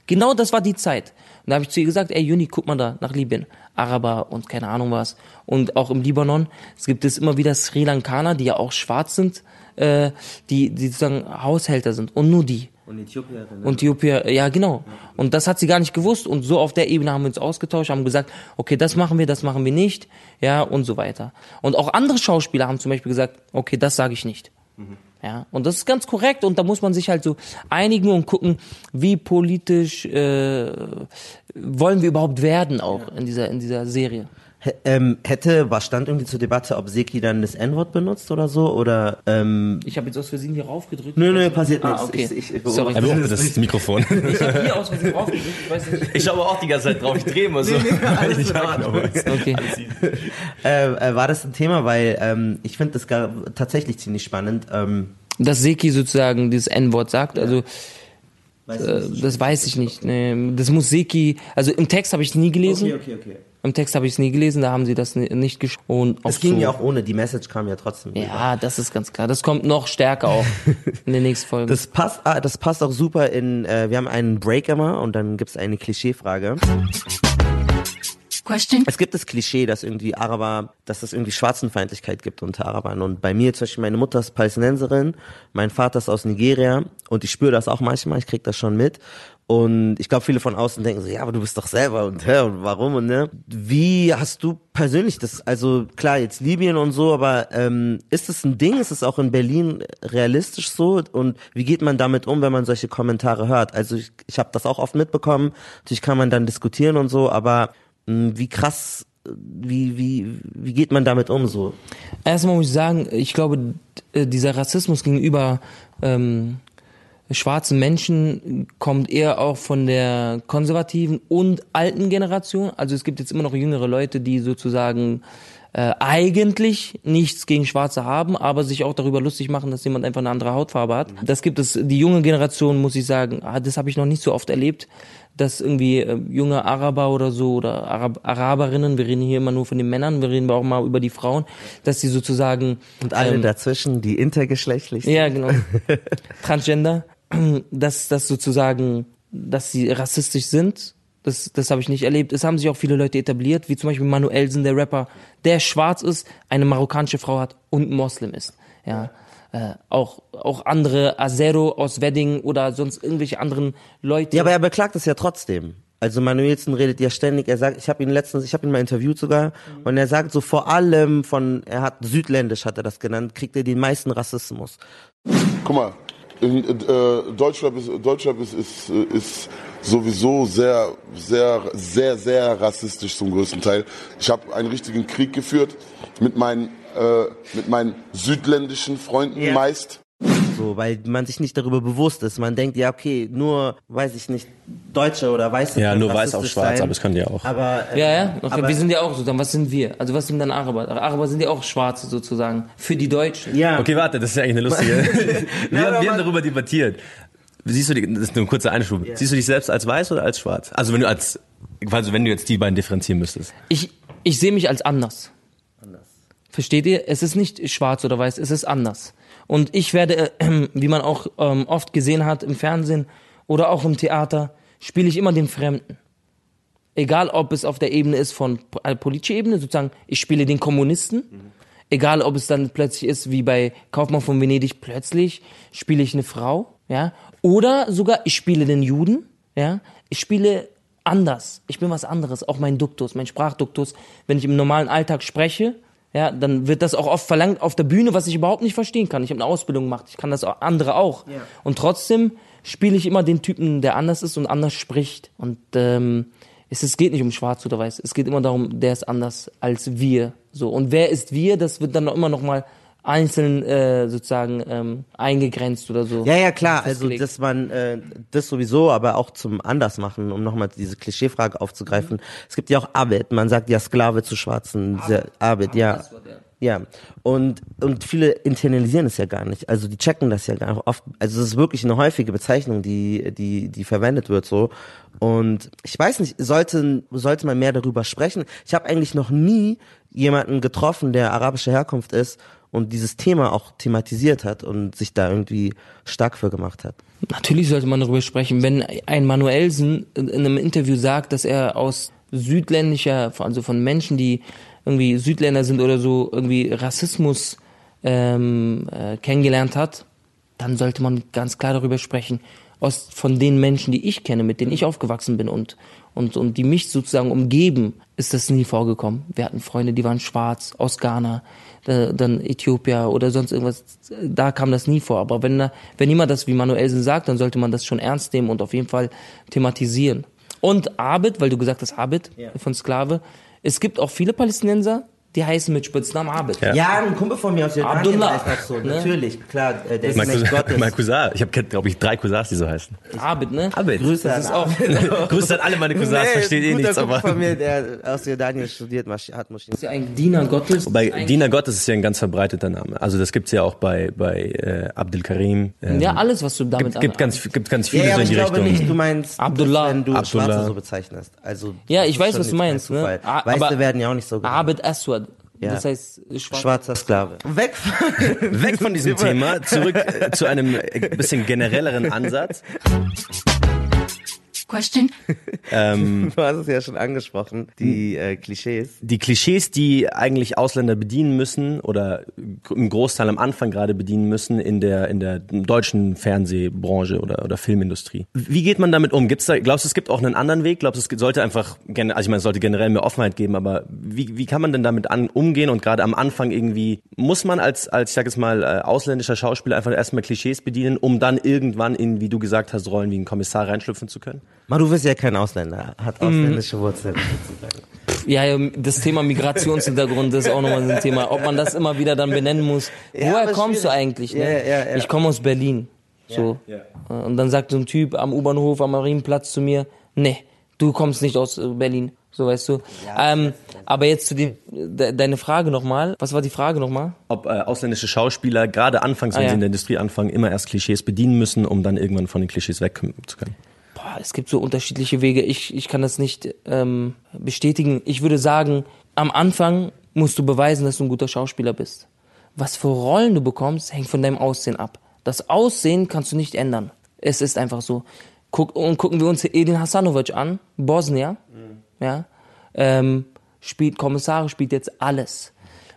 Genau das war die Zeit. Und da habe ich zu ihr gesagt, ey Juni, guck mal da nach Libyen. Araber und keine Ahnung was. Und auch im Libanon, es gibt es immer wieder Sri Lankaner, die ja auch schwarz sind, äh, die, die sozusagen Haushälter sind. Und nur die. Und Äthiopierin. Und Äthiopier, ja genau. Und das hat sie gar nicht gewusst. Und so auf der Ebene haben wir uns ausgetauscht, haben gesagt, okay, das machen wir, das machen wir nicht, ja und so weiter. Und auch andere Schauspieler haben zum Beispiel gesagt, okay, das sage ich nicht. Mhm. Ja, und das ist ganz korrekt und da muss man sich halt so einigen und gucken, wie politisch äh, wollen wir überhaupt werden auch in dieser in dieser Serie ähm, hätte, was stand irgendwie zur Debatte, ob Seki dann das N-Wort benutzt oder so? Oder, ähm, ich habe jetzt aus Versehen hier raufgedrückt. Nö, nö, passiert ah, nichts. Okay. Ich, ich, Sorry. Er das, das Mikrofon. Ich habe hier aus Versehen draufgedrückt. Ich weiß nicht. Ich habe auch die ganze Zeit drauf. Ich drehe immer so. Nee, nee, alles ich okay. äh, äh, war das ein Thema, weil ähm, ich finde das gar, tatsächlich ziemlich spannend. Ähm, Dass Seki sozusagen dieses N-Wort sagt. Ja. Also Weiß äh, das weiß ich nicht. Nee, das muss Seki, also im Text habe ich es nie gelesen. Okay, okay, okay. Im Text habe ich es nie gelesen, da haben sie das nicht geschrieben. Es ging so, ja auch ohne, die Message kam ja trotzdem. Ja, das ist ganz klar. Das kommt noch stärker auch in den nächsten Folgen. Das passt, ah, das passt auch super in, äh, wir haben einen Break immer und dann gibt's eine Klischeefrage. Question. Es gibt das Klischee, dass irgendwie Araber, dass es irgendwie Schwarzenfeindlichkeit gibt unter Arabern. Und bei mir zum Beispiel, meine Mutter ist Palästinenserin, mein Vater ist aus Nigeria und ich spüre das auch manchmal, ich krieg das schon mit. Und ich glaube, viele von außen denken so, ja, aber du bist doch selber und, hä, und warum und ne? Wie hast du persönlich das, also klar, jetzt Libyen und so, aber ähm, ist das ein Ding? Ist es auch in Berlin realistisch so? Und wie geht man damit um, wenn man solche Kommentare hört? Also ich, ich habe das auch oft mitbekommen. Natürlich kann man dann diskutieren und so, aber wie krass wie, wie, wie geht man damit um so? Erstmal muss ich sagen, ich glaube, dieser Rassismus gegenüber ähm, schwarzen Menschen kommt eher auch von der konservativen und alten Generation. Also es gibt jetzt immer noch jüngere Leute, die sozusagen äh, eigentlich nichts gegen Schwarze haben, aber sich auch darüber lustig machen, dass jemand einfach eine andere Hautfarbe hat. Das gibt es, die junge Generation, muss ich sagen, ah, das habe ich noch nicht so oft erlebt, dass irgendwie äh, junge Araber oder so oder Arab Araberinnen, wir reden hier immer nur von den Männern, wir reden auch mal über die Frauen, dass sie sozusagen und alle ähm, dazwischen, die intergeschlechtlich sind. Ja, genau. Transgender dass das sozusagen, dass sie rassistisch sind. Das, das habe ich nicht erlebt. Es haben sich auch viele Leute etabliert, wie zum Beispiel Manuelsen, der Rapper, der schwarz ist, eine marokkanische Frau hat und Moslem ist. Ja. Äh, auch auch andere Azero aus Wedding oder sonst irgendwelche anderen Leute. Ja, aber er beklagt es ja trotzdem. Also Manuelsen redet ja ständig, er sagt, ich habe ihn letztens, ich habe ihn mal interviewt sogar, mhm. und er sagt so vor allem von, er hat südländisch hat er das genannt, kriegt er den meisten Rassismus. Guck mal, in, äh, Deutschland ist, Deutschland ist, ist, ist sowieso sehr, sehr, sehr, sehr rassistisch zum größten Teil. Ich habe einen richtigen Krieg geführt mit meinen, äh, mit meinen südländischen Freunden ja. meist. So, weil man sich nicht darüber bewusst ist. Man denkt, ja, okay, nur, weiß ich nicht, Deutsche oder Weiße. Ja, nur weiß auf schwarz, sein. aber das können die auch. Aber, äh, Ja, ja. Okay, aber, wir sind ja auch so. Dann was sind wir? Also was sind dann Araber? Araber sind ja auch Schwarze sozusagen. Für die Deutschen. ja. Okay, warte, das ist ja eigentlich eine lustige. wir, aber haben, wir haben darüber debattiert. Siehst du, die, das ist nur ein kurzer Einschub. Siehst du dich selbst als weiß oder als schwarz? Also wenn du als, also wenn du jetzt die beiden differenzieren müsstest. Ich, ich sehe mich als anders. Versteht ihr? Es ist nicht schwarz oder weiß, es ist anders. Und ich werde, äh, wie man auch ähm, oft gesehen hat im Fernsehen oder auch im Theater, spiele ich immer den Fremden. Egal, ob es auf der Ebene ist von äh, politischer Ebene, sozusagen, ich spiele den Kommunisten. Egal, ob es dann plötzlich ist, wie bei Kaufmann von Venedig, plötzlich spiele ich eine Frau, ja. Oder sogar, ich spiele den Juden, ja. Ich spiele anders. Ich bin was anderes. Auch mein Duktus, mein Sprachduktus. Wenn ich im normalen Alltag spreche, ja, dann wird das auch oft verlangt auf der Bühne, was ich überhaupt nicht verstehen kann. Ich habe eine Ausbildung gemacht, ich kann das auch, andere auch. Und trotzdem spiele ich immer den Typen, der anders ist und anders spricht. Und ähm, es, es geht nicht um Schwarz oder Weiß. Es geht immer darum, der ist anders als wir. So und wer ist wir? Das wird dann immer noch mal einzeln äh, sozusagen ähm, eingegrenzt oder so. Ja, ja, klar. Also, dass man äh, das sowieso, aber auch zum Andersmachen, um nochmal diese Klischeefrage aufzugreifen. Es gibt ja auch Abed. Man sagt ja Sklave zu Schwarzen. Abed, Abed ja. Ja, und, und viele internalisieren es ja gar nicht. Also die checken das ja gar nicht oft. Also es ist wirklich eine häufige Bezeichnung, die, die, die verwendet wird so. Und ich weiß nicht, sollte, sollte man mehr darüber sprechen. Ich habe eigentlich noch nie jemanden getroffen, der arabischer Herkunft ist und dieses Thema auch thematisiert hat und sich da irgendwie stark für gemacht hat. Natürlich sollte man darüber sprechen. Wenn ein Manuelsen in einem Interview sagt, dass er aus südländischer, also von Menschen, die irgendwie Südländer sind oder so, irgendwie Rassismus ähm, äh, kennengelernt hat, dann sollte man ganz klar darüber sprechen. Aus, von den Menschen, die ich kenne, mit denen ich aufgewachsen bin und, und, und die mich sozusagen umgeben, ist das nie vorgekommen. Wir hatten Freunde, die waren schwarz, aus Ghana, dann Äthiopier oder sonst irgendwas. Da kam das nie vor. Aber wenn, wenn jemand das wie Manuelsen sagt, dann sollte man das schon ernst nehmen und auf jeden Fall thematisieren. Und Abid, weil du gesagt hast Abid von Sklave, es gibt auch viele Palästinenser, die heißen mit Spitznamen Abid. Ja, ein Kumpel von mir aus Jordanien Abdullah. heißt auch so. Ne? Natürlich, klar, äh, der ist Mein Cousin, Gottes. mein Cousin. Ich habe, glaube ich, drei Cousins, die so heißen. Abid, ne? Abed. Grüße Das ist an auch Grüße an alle meine Cousins, Nee, versteht eh ein nichts, Kumpel aber. von mir, der aus Jordanien studiert, hat Moscheen. ist ja ein Diener Gottes. Bei Diener Gottes ist ja ein ganz verbreiteter Name. Also das gibt's ja auch bei bei äh, Abdel Karim. Ähm, ja, alles, was du damit gibt, gibt ganz gibt ganz viele Ja, ja, so aber in ich die glaube Richtung. nicht, du meinst, Abdullah. das, wenn du Abdullah. Schwarze so bezeichnest. Also, Ja, das ich weiß, was du meinst. Ne? Zufall. A- Weiße werden ja auch nicht so genannt. Abid Aswad. Ja. Das heißt, schwarz. Schwarzer Sklave. Weg von, Weg von diesem Thema, zurück äh, zu einem äh, bisschen generelleren Ansatz. Question. Ähm, Du hast es ja schon angesprochen, die äh, Klischees. die Klischees, die eigentlich Ausländer bedienen müssen oder im Großteil am Anfang gerade bedienen müssen in der in der deutschen Fernsehbranche oder oder Filmindustrie. Wie geht man damit um? Gibt's da glaubst du, es gibt auch einen anderen Weg? Glaubst du, es sollte einfach also ich meine, es sollte generell mehr Offenheit geben, aber wie wie kann man denn damit an, umgehen und gerade am Anfang irgendwie muss man als als ich sag jetzt mal äh, ausländischer Schauspieler einfach erstmal Klischees bedienen, um dann irgendwann in wie du gesagt hast Rollen wie ein Kommissar reinschlüpfen zu können? Maru ist ja kein Ausländer, hat Mhm. ausländische Wurzeln sozusagen. Ja, ja, das Thema Migrationshintergrund ist auch nochmal so ein Thema. Ob man das immer wieder dann benennen muss. Ja, Woher kommst du schwierig. eigentlich? Ne? Ja, ja, ja. Ich komme aus Berlin. So. Und dann sagt so ein Typ am U-Bahnhof, am Marienplatz zu mir, nee, du kommst nicht aus äh, Berlin. So weißt du. ähm, aber jetzt zu dem, de, deine Frage nochmal. Was war die Frage nochmal? ob äh, ausländische Schauspieler gerade anfangs, wenn Ah, ja. sie in der Industrie anfangen, immer erst Klischees bedienen müssen, um dann irgendwann von den Klischees wegkommen zu können. Boah, es gibt so unterschiedliche Wege. Ich, ich kann das nicht ähm, bestätigen. Ich würde sagen, am Anfang musst du beweisen, dass du ein guter Schauspieler bist. Was für Rollen du bekommst, hängt von deinem Aussehen ab. Das Aussehen kannst du nicht ändern. Es ist einfach so. Guck, und gucken wir uns Edin Hasanovic an, Bosnier, ja, ähm, spielt Kommissare, spielt jetzt alles.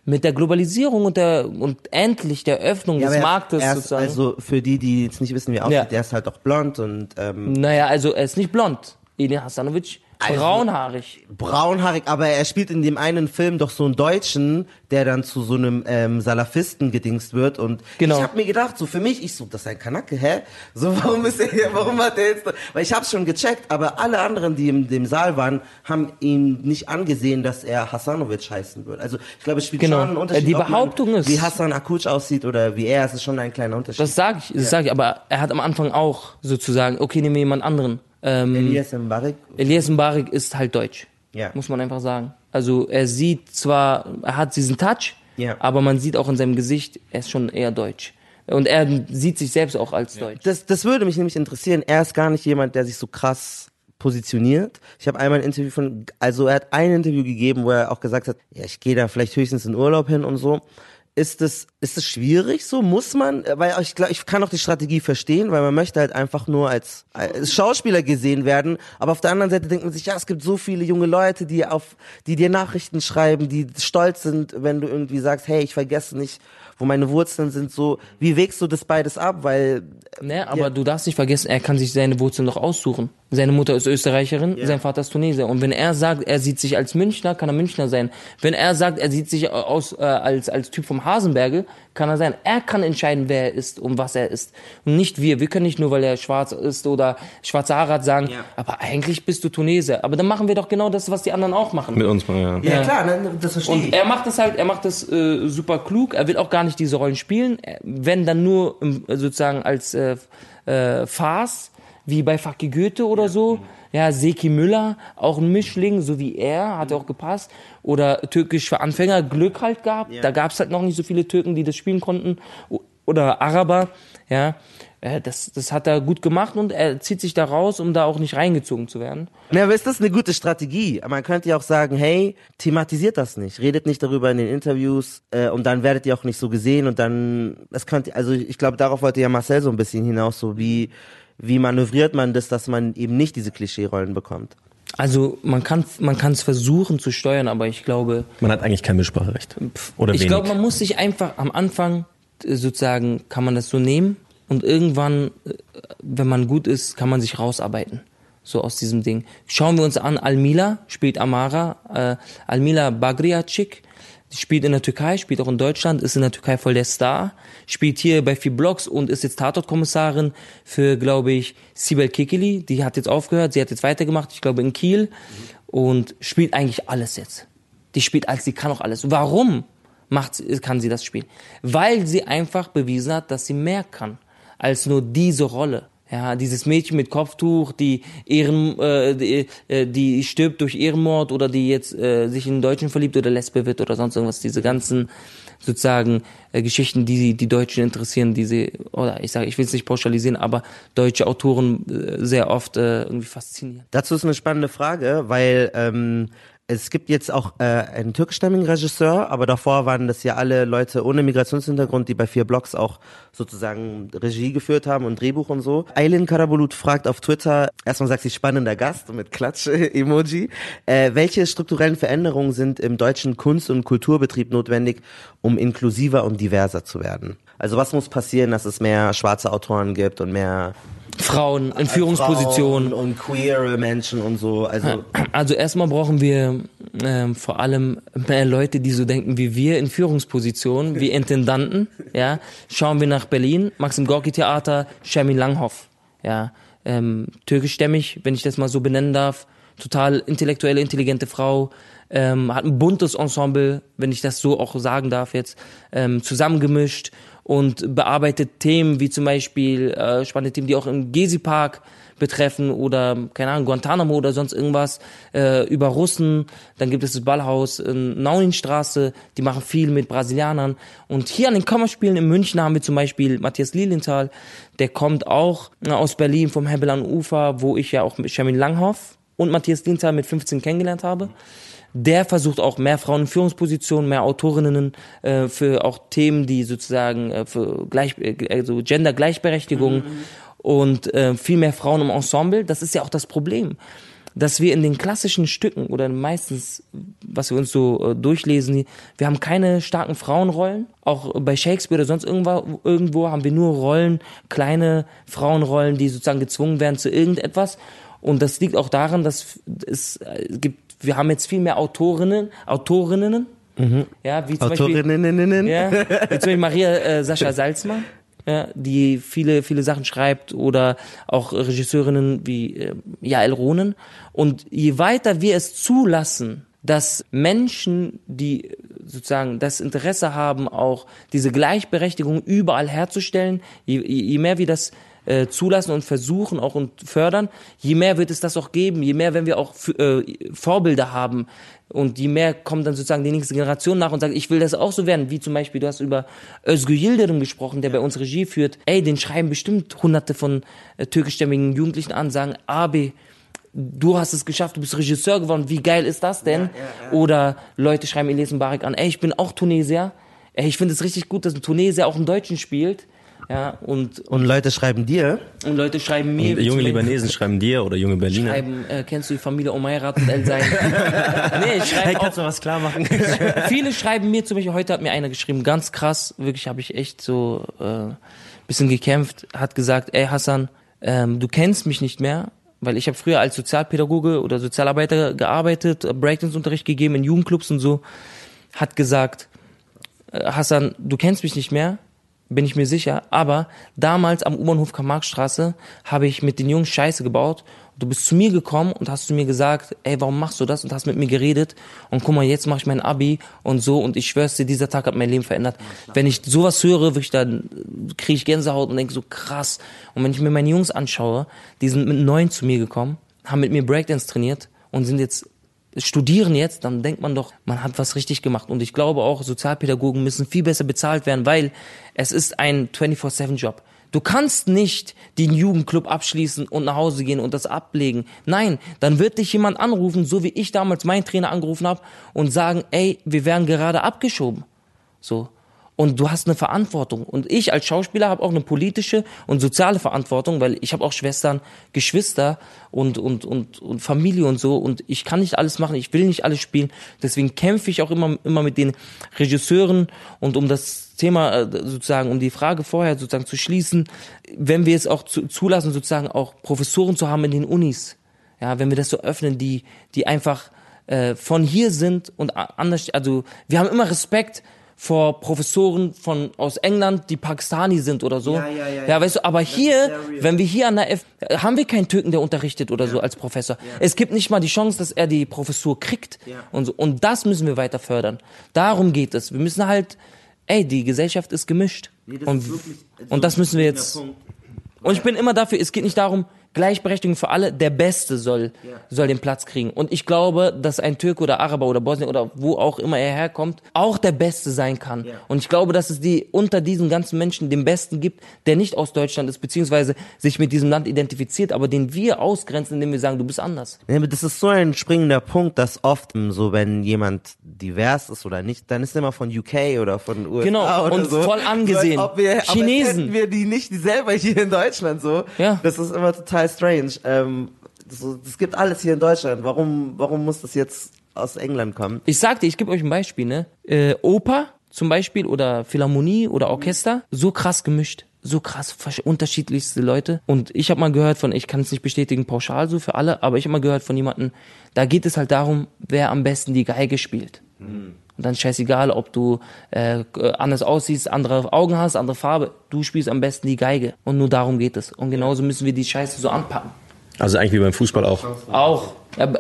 Mit der Globalisierung und der und endlich der Öffnung Ja, des Marktes er ist, sozusagen. Also für die, die jetzt nicht wissen, wie er aussieht, Ja. der ist halt auch blond und ähm, naja, also er ist nicht blond. Edin Hasanovic Also- braunhaarig. braunhaarig, aber er spielt in dem einen Film doch so einen Deutschen, der dann zu so einem ähm, Salafisten gedingst wird und Genau. ich habe mir gedacht, so für mich, ich so, das ist ein Kanake, hä? So, warum ist er hier, warum hat er jetzt, weil ich hab's schon gecheckt, aber alle anderen, die in dem Saal waren, haben ihm nicht angesehen, dass er Hasanovic heißen wird. Also ich glaube, es spielt Genau. schon einen Unterschied, Die ob man, Behauptung ist- wie Hassan Akuc aussieht oder wie er, es ist schon ein kleiner Unterschied. Das sage ich, das sag ich, aber er hat am Anfang auch sozusagen, okay, nehmen wir jemand anderen. Ähm, Elias Mbarik. Elias Mbarik ist halt deutsch. Ja. Muss man einfach sagen. Also er sieht zwar, er hat diesen Touch, Ja. aber man sieht auch in seinem Gesicht, er ist schon eher deutsch. Und er sieht sich selbst auch als deutsch. Das, das würde mich nämlich interessieren. Er ist gar nicht jemand, der sich so krass positioniert. Ich habe einmal ein Interview von, also er hat ein Interview gegeben, wo er auch gesagt hat, ja, ich gehe da vielleicht höchstens in Urlaub hin und so. Ist das, ist das schwierig so? Muss man? Weil ich glaube, ich kann auch die Strategie verstehen, weil man möchte halt einfach nur als, als Schauspieler gesehen werden. Aber auf der anderen Seite denkt man sich, ja, es gibt so viele junge Leute, die auf, die dir Nachrichten schreiben, die stolz sind, wenn du irgendwie sagst, hey, ich vergesse nicht, wo meine Wurzeln sind. So, wie wägst du das beides ab? Weil Ne, aber du darfst nicht vergessen, er kann sich seine Wurzeln doch aussuchen. Seine Mutter ist Österreicherin, sein Vater ist Tunesier. Und wenn er sagt, er sieht sich als Münchner, kann er Münchner sein. Wenn er sagt, er sieht sich aus, äh, als, als Typ vom Hasenbergel, kann er sein. Er kann entscheiden, wer er ist und was er ist. Und nicht wir. Wir können nicht nur, weil er schwarz ist oder schwarze Haare hat, sagen, aber eigentlich bist du Tunesier. Aber dann machen wir doch genau das, was die anderen auch machen. Mit uns mal, ja. Ja, klar, ne, das verstehe Und ich. er macht das halt, er macht das äh, super klug. Er will auch gar nicht diese Rollen spielen. Er- Wenn dann nur im, sozusagen als äh, äh, Farce, wie bei Faki Goethe oder so. Ja, Seki Müller, auch ein Mischling, so wie er, hat auch gepasst. Oder Türkisch für Anfänger, Glück halt gehabt. Da gab's halt noch nicht so viele Türken, die das spielen konnten. Oder Araber, ja. Äh, Das, das hat er gut gemacht und er zieht sich da raus, um da auch nicht reingezogen zu werden. Na, aber ist das eine gute Strategie? Man könnte ja auch sagen, hey, thematisiert das nicht, redet nicht darüber in den Interviews äh, und dann werdet ihr auch nicht so gesehen und dann, das könnte, also ich glaube, darauf wollte ja Marcel so ein bisschen hinaus, so wie, wie manövriert man das, dass man eben nicht diese Klischee-Rollen bekommt? Also man kann man kann es versuchen zu steuern, aber ich glaube, Man hat eigentlich kein Mitspracherecht. Oder ich glaube, man muss sich einfach am Anfang äh, sozusagen kann man das so nehmen und irgendwann, äh, wenn man gut ist, kann man sich rausarbeiten. So aus diesem Ding. Schauen wir uns an, Almila spielt Amara, äh, Almila Bagriacik, spielt in der Türkei, spielt auch in Deutschland, ist in der Türkei voll der Star, spielt hier bei vier Blogs und ist jetzt Tatortkommissarin für, glaube ich, Sibel Kekili. Die hat jetzt aufgehört, sie hat jetzt weitergemacht, ich glaube in Kiel und spielt eigentlich alles jetzt. Die spielt alles, sie kann auch alles. Warum macht, kann sie das spielen? Weil sie einfach bewiesen hat, dass sie mehr kann als nur diese Rolle. Ja, dieses Mädchen mit Kopftuch, die Ehren, äh, die, äh, die stirbt durch Ehrenmord oder die jetzt äh, sich in einen Deutschen verliebt oder Lesbe wird oder sonst irgendwas. Diese ganzen sozusagen äh, Geschichten, die die Deutschen interessieren, die sie oder ich sage, ich will es nicht pauschalisieren, aber deutsche Autoren äh, sehr oft äh, irgendwie faszinieren. Dazu ist eine spannende Frage, weil ähm, es gibt jetzt auch äh, einen türkischstämmigen Regisseur, aber davor waren das ja alle Leute ohne Migrationshintergrund, die bei vier Blogs auch sozusagen Regie geführt haben und Drehbuch und so. Aylin Karabulut fragt auf Twitter, erstmal sagt sie spannender Gast mit Klatsch-Emoji, äh, welche strukturellen Veränderungen sind im deutschen Kunst- und Kulturbetrieb notwendig, um inklusiver und diverser zu werden? Also was muss passieren, dass es mehr schwarze Autoren gibt und mehr Frauen in Führungspositionen. Frauen und queere Menschen und so. Also Also erstmal brauchen wir ähm, vor allem mehr Leute, die so denken wie wir in Führungspositionen, wie Intendanten. Ja, schauen wir nach Berlin, Maxim Gorki Theater, Shermin Langhoff. Ja, ähm, türkischstämmig, wenn ich das mal so benennen darf, total intellektuelle, intelligente Frau. Ähm, hat ein buntes Ensemble, wenn ich das so auch sagen darf jetzt, ähm, zusammengemischt und bearbeitet Themen wie zum Beispiel äh, spannende Themen, die auch im Gezi Park betreffen oder keine Ahnung Guantanamo oder sonst irgendwas äh, über Russen. Dann gibt es das Ballhaus in Nauninstraße, die machen viel mit Brasilianern. Und hier an den Kammerspielen in München haben wir zum Beispiel Matthias Lilienthal, der kommt auch äh, aus Berlin vom Hebel an Ufer, wo ich ja auch mit Shermin Langhoff und Matthias Lilienthal mit 15 kennengelernt habe der versucht auch mehr Frauen in Führungspositionen, mehr Autorinnen äh, für auch Themen, die sozusagen äh, für gleich, äh, also Gender-Gleichberechtigung und äh, viel mehr Frauen im Ensemble. Das ist ja auch das Problem, dass wir in den klassischen Stücken oder meistens, was wir uns so äh, durchlesen, wir haben keine starken Frauenrollen. Auch bei Shakespeare oder sonst irgendwo, irgendwo haben wir nur Rollen, kleine Frauenrollen, die sozusagen gezwungen werden zu irgendetwas. Und das liegt auch daran, dass es äh, gibt, wir haben jetzt viel mehr Autorinnen, Autorinnen, ja, wie zum Beispiel, Autorinnen. ja, wie zum Beispiel Maria äh, Sascha Salzmann, ja, die viele, viele Sachen schreibt oder auch Regisseurinnen wie äh, Jael Ronen. Und je weiter wir es zulassen, dass Menschen, die sozusagen das Interesse haben, auch diese Gleichberechtigung überall herzustellen, je, je mehr wir das äh, zulassen und versuchen auch und fördern, je mehr wird es das auch geben, je mehr, wenn wir auch äh, Vorbilder haben und je mehr kommt dann sozusagen die nächste Generation nach und sagt, ich will das auch so werden, wie zum Beispiel, du hast über Özgür Yildirim gesprochen, der bei uns Regie führt, ey, den schreiben bestimmt hunderte von äh, türkischstämmigen Jugendlichen an, sagen, Abi, du hast es geschafft, du bist Regisseur geworden, wie geil ist das denn? Ja, ja, ja. Oder Leute schreiben Elias Mbarek an, ey, ich bin auch Tunesier, ey, ich finde es richtig gut, dass ein Tunesier auch einen Deutschen spielt. Ja, und, und Leute schreiben dir? Und Leute schreiben mir. Und junge Libanesen schreiben dir oder junge Berliner? Schreiben, äh, kennst du die Familie Omeirat und El Sein? nee, ich schreibe. Hey, kannst du was klar machen? viele schreiben mir, zum Beispiel heute hat mir einer geschrieben, ganz krass, wirklich habe ich echt so äh, bisschen gekämpft, hat gesagt, ey Hassan, ähm, du kennst mich nicht mehr, weil ich habe früher als Sozialpädagoge oder Sozialarbeiter gearbeitet, Breakdance-Unterricht gegeben in Jugendclubs und so, hat gesagt, äh, Hassan, du kennst mich nicht mehr, bin ich mir sicher, aber damals am U-Bahnhof Karl-Marx-Straße habe ich mit den Jungs Scheiße gebaut Du bist zu mir gekommen und hast zu mir gesagt, ey, warum machst du das? Und hast mit mir geredet. Und guck mal, jetzt mache ich mein Abi und so. Und ich schwör's dir, dieser Tag hat mein Leben verändert. Wenn ich sowas höre, wirklich, dann kriege ich Gänsehaut und denke so krass. Und wenn ich mir meine Jungs anschaue, die sind mit neun zu mir gekommen, haben mit mir Breakdance trainiert und sind jetzt studieren jetzt, dann denkt man doch, man hat was richtig gemacht. Und ich glaube auch, Sozialpädagogen müssen viel besser bezahlt werden, weil es ist ein 24-7-Job. Du kannst nicht den Jugendclub abschließen und nach Hause gehen und das ablegen. Nein, dann wird dich jemand anrufen, so wie ich damals meinen Trainer angerufen habe und sagen, ey, wir werden gerade abgeschoben. So. Und du hast eine Verantwortung. Und ich als Schauspieler habe auch eine politische und soziale Verantwortung, weil ich habe auch Schwestern, Geschwister und, und, und, und Familie und so. Und ich kann nicht alles machen, ich will nicht alles spielen. Deswegen kämpfe ich auch immer, immer mit den Regisseuren und um das Thema äh, sozusagen, um die Frage vorher sozusagen zu schließen, wenn wir es auch zu, zulassen, sozusagen auch Professoren zu haben in den Unis. Ja, wenn wir das so öffnen, die, die einfach äh, von hier sind und anders, also wir haben immer Respekt vor Professoren von aus England, die Pakistani sind oder so. Ja, ja, ja. ja weißt du, aber hier, wenn wir hier an der F, haben wir keinen Türken, der unterrichtet oder ja. so als Professor. Ja. Es gibt nicht mal die Chance, dass er die Professur kriegt ja. und so. Und das müssen wir weiter fördern. Darum geht es. Wir müssen halt, ey, die Gesellschaft ist gemischt. Nee, das und, ist wirklich, und das müssen wir jetzt. Und ich bin immer dafür, es geht nicht darum, Gleichberechtigung für alle, der Beste soll, ja. soll den Platz kriegen. Und ich glaube, dass ein Türke oder Araber oder Bosnier oder wo auch immer er herkommt, auch der Beste sein kann. Ja. Und ich glaube, dass es die unter diesen ganzen Menschen den Besten gibt, der nicht aus Deutschland ist, beziehungsweise sich mit diesem Land identifiziert, aber den wir ausgrenzen, indem wir sagen, du bist anders. Das ist so ein springender Punkt, dass oft so, wenn jemand divers ist oder nicht, dann ist er immer von UK oder von USA genau, oder und so. voll angesehen. So, wir, Chinesen. Aber wir die nicht selber hier in Deutschland so. Ja. Das ist immer total strange. Ähm, das, gibt alles hier in Deutschland. Warum, warum muss das jetzt aus England kommen? Ich sagte, ich gebe euch ein Beispiel, ne? Äh, Oper zum Beispiel oder Philharmonie oder Orchester, so krass gemischt so krass unterschiedlichste Leute. Und ich habe mal gehört von, ich kann es nicht bestätigen pauschal so für alle, aber ich habe mal gehört von jemandem, da geht es halt darum, wer am besten die Geige spielt. Mhm. Und dann scheißegal, ob du äh, anders aussiehst, andere Augen hast, andere Farbe. Du spielst am besten die Geige. Und nur darum geht es. Und genauso müssen wir die Scheiße so anpacken. Also eigentlich wie beim Fußball auch. Auch. Ja,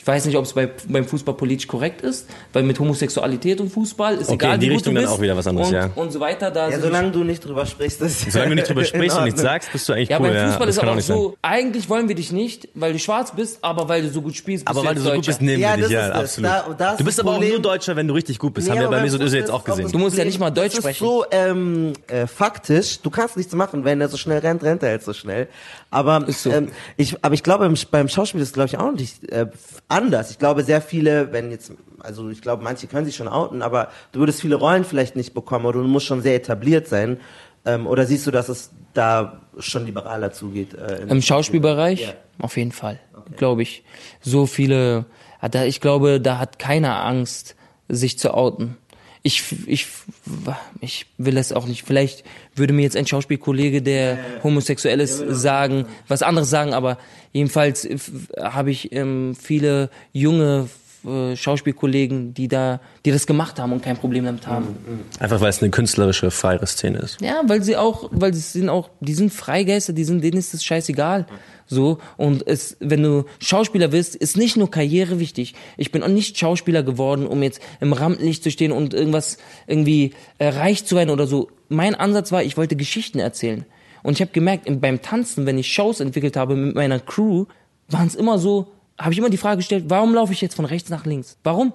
ich weiß nicht, ob es bei, beim Fußball politisch korrekt ist, weil mit Homosexualität und Fußball ist okay, egal, in die wie Richtung gut du bist dann auch wieder was anderes, und, ja. und so weiter. Da ja, solange du nicht drüber sprichst, ist solange du nicht drüber sprichst und nichts sagst, bist du eigentlich ja, cool. Ja, beim Fußball ja, ist aber auch so. Sein. Eigentlich wollen wir dich nicht, weil du schwarz bist, aber weil du so gut spielst. Bist aber weil du so gut bist, nehmen ja, wir dich, ja, absolut. Da, du bist aber auch nur Deutscher, wenn du richtig gut bist. Nee, Haben wir bei mir so jetzt auch gesehen. Du musst ja nicht mal Deutsch sprechen. So ähm, äh, faktisch, du kannst nichts machen, wenn er so schnell rennt, rennt er halt so schnell. Aber ähm, ich, aber ich glaube beim Schauspiel ist glaube ich auch nicht äh, anders. Ich glaube sehr viele, wenn jetzt, also ich glaube, manche können sich schon outen, aber du würdest viele Rollen vielleicht nicht bekommen oder du musst schon sehr etabliert sein. Ähm, oder siehst du, dass es da schon liberaler zugeht? Äh, Im Schauspielbereich? Ja. Auf jeden Fall, okay. glaube ich. So viele, ich glaube, da hat keiner Angst, sich zu outen. Ich, ich, ich will es auch nicht. Vielleicht würde mir jetzt ein Schauspielkollege, der homosexuell ist, sagen, was anderes sagen, aber jedenfalls habe ich ähm, viele junge äh, Schauspielkollegen, die da, die das gemacht haben und kein Problem damit haben. Mhm, mhm. Einfach weil es eine künstlerische, freiere Szene ist. Ja, weil sie auch, weil sie sind auch, die sind Freigeister, die sind, denen ist das scheißegal. So, und es, wenn du Schauspieler wirst, ist nicht nur Karriere wichtig. Ich bin auch nicht Schauspieler geworden, um jetzt im Rampenlicht zu stehen und irgendwas irgendwie äh, reich zu werden oder so. Mein Ansatz war, ich wollte Geschichten erzählen. Und ich habe gemerkt, beim Tanzen, wenn ich Shows entwickelt habe mit meiner Crew, waren es immer so, habe ich immer die Frage gestellt, warum laufe ich jetzt von rechts nach links? Warum?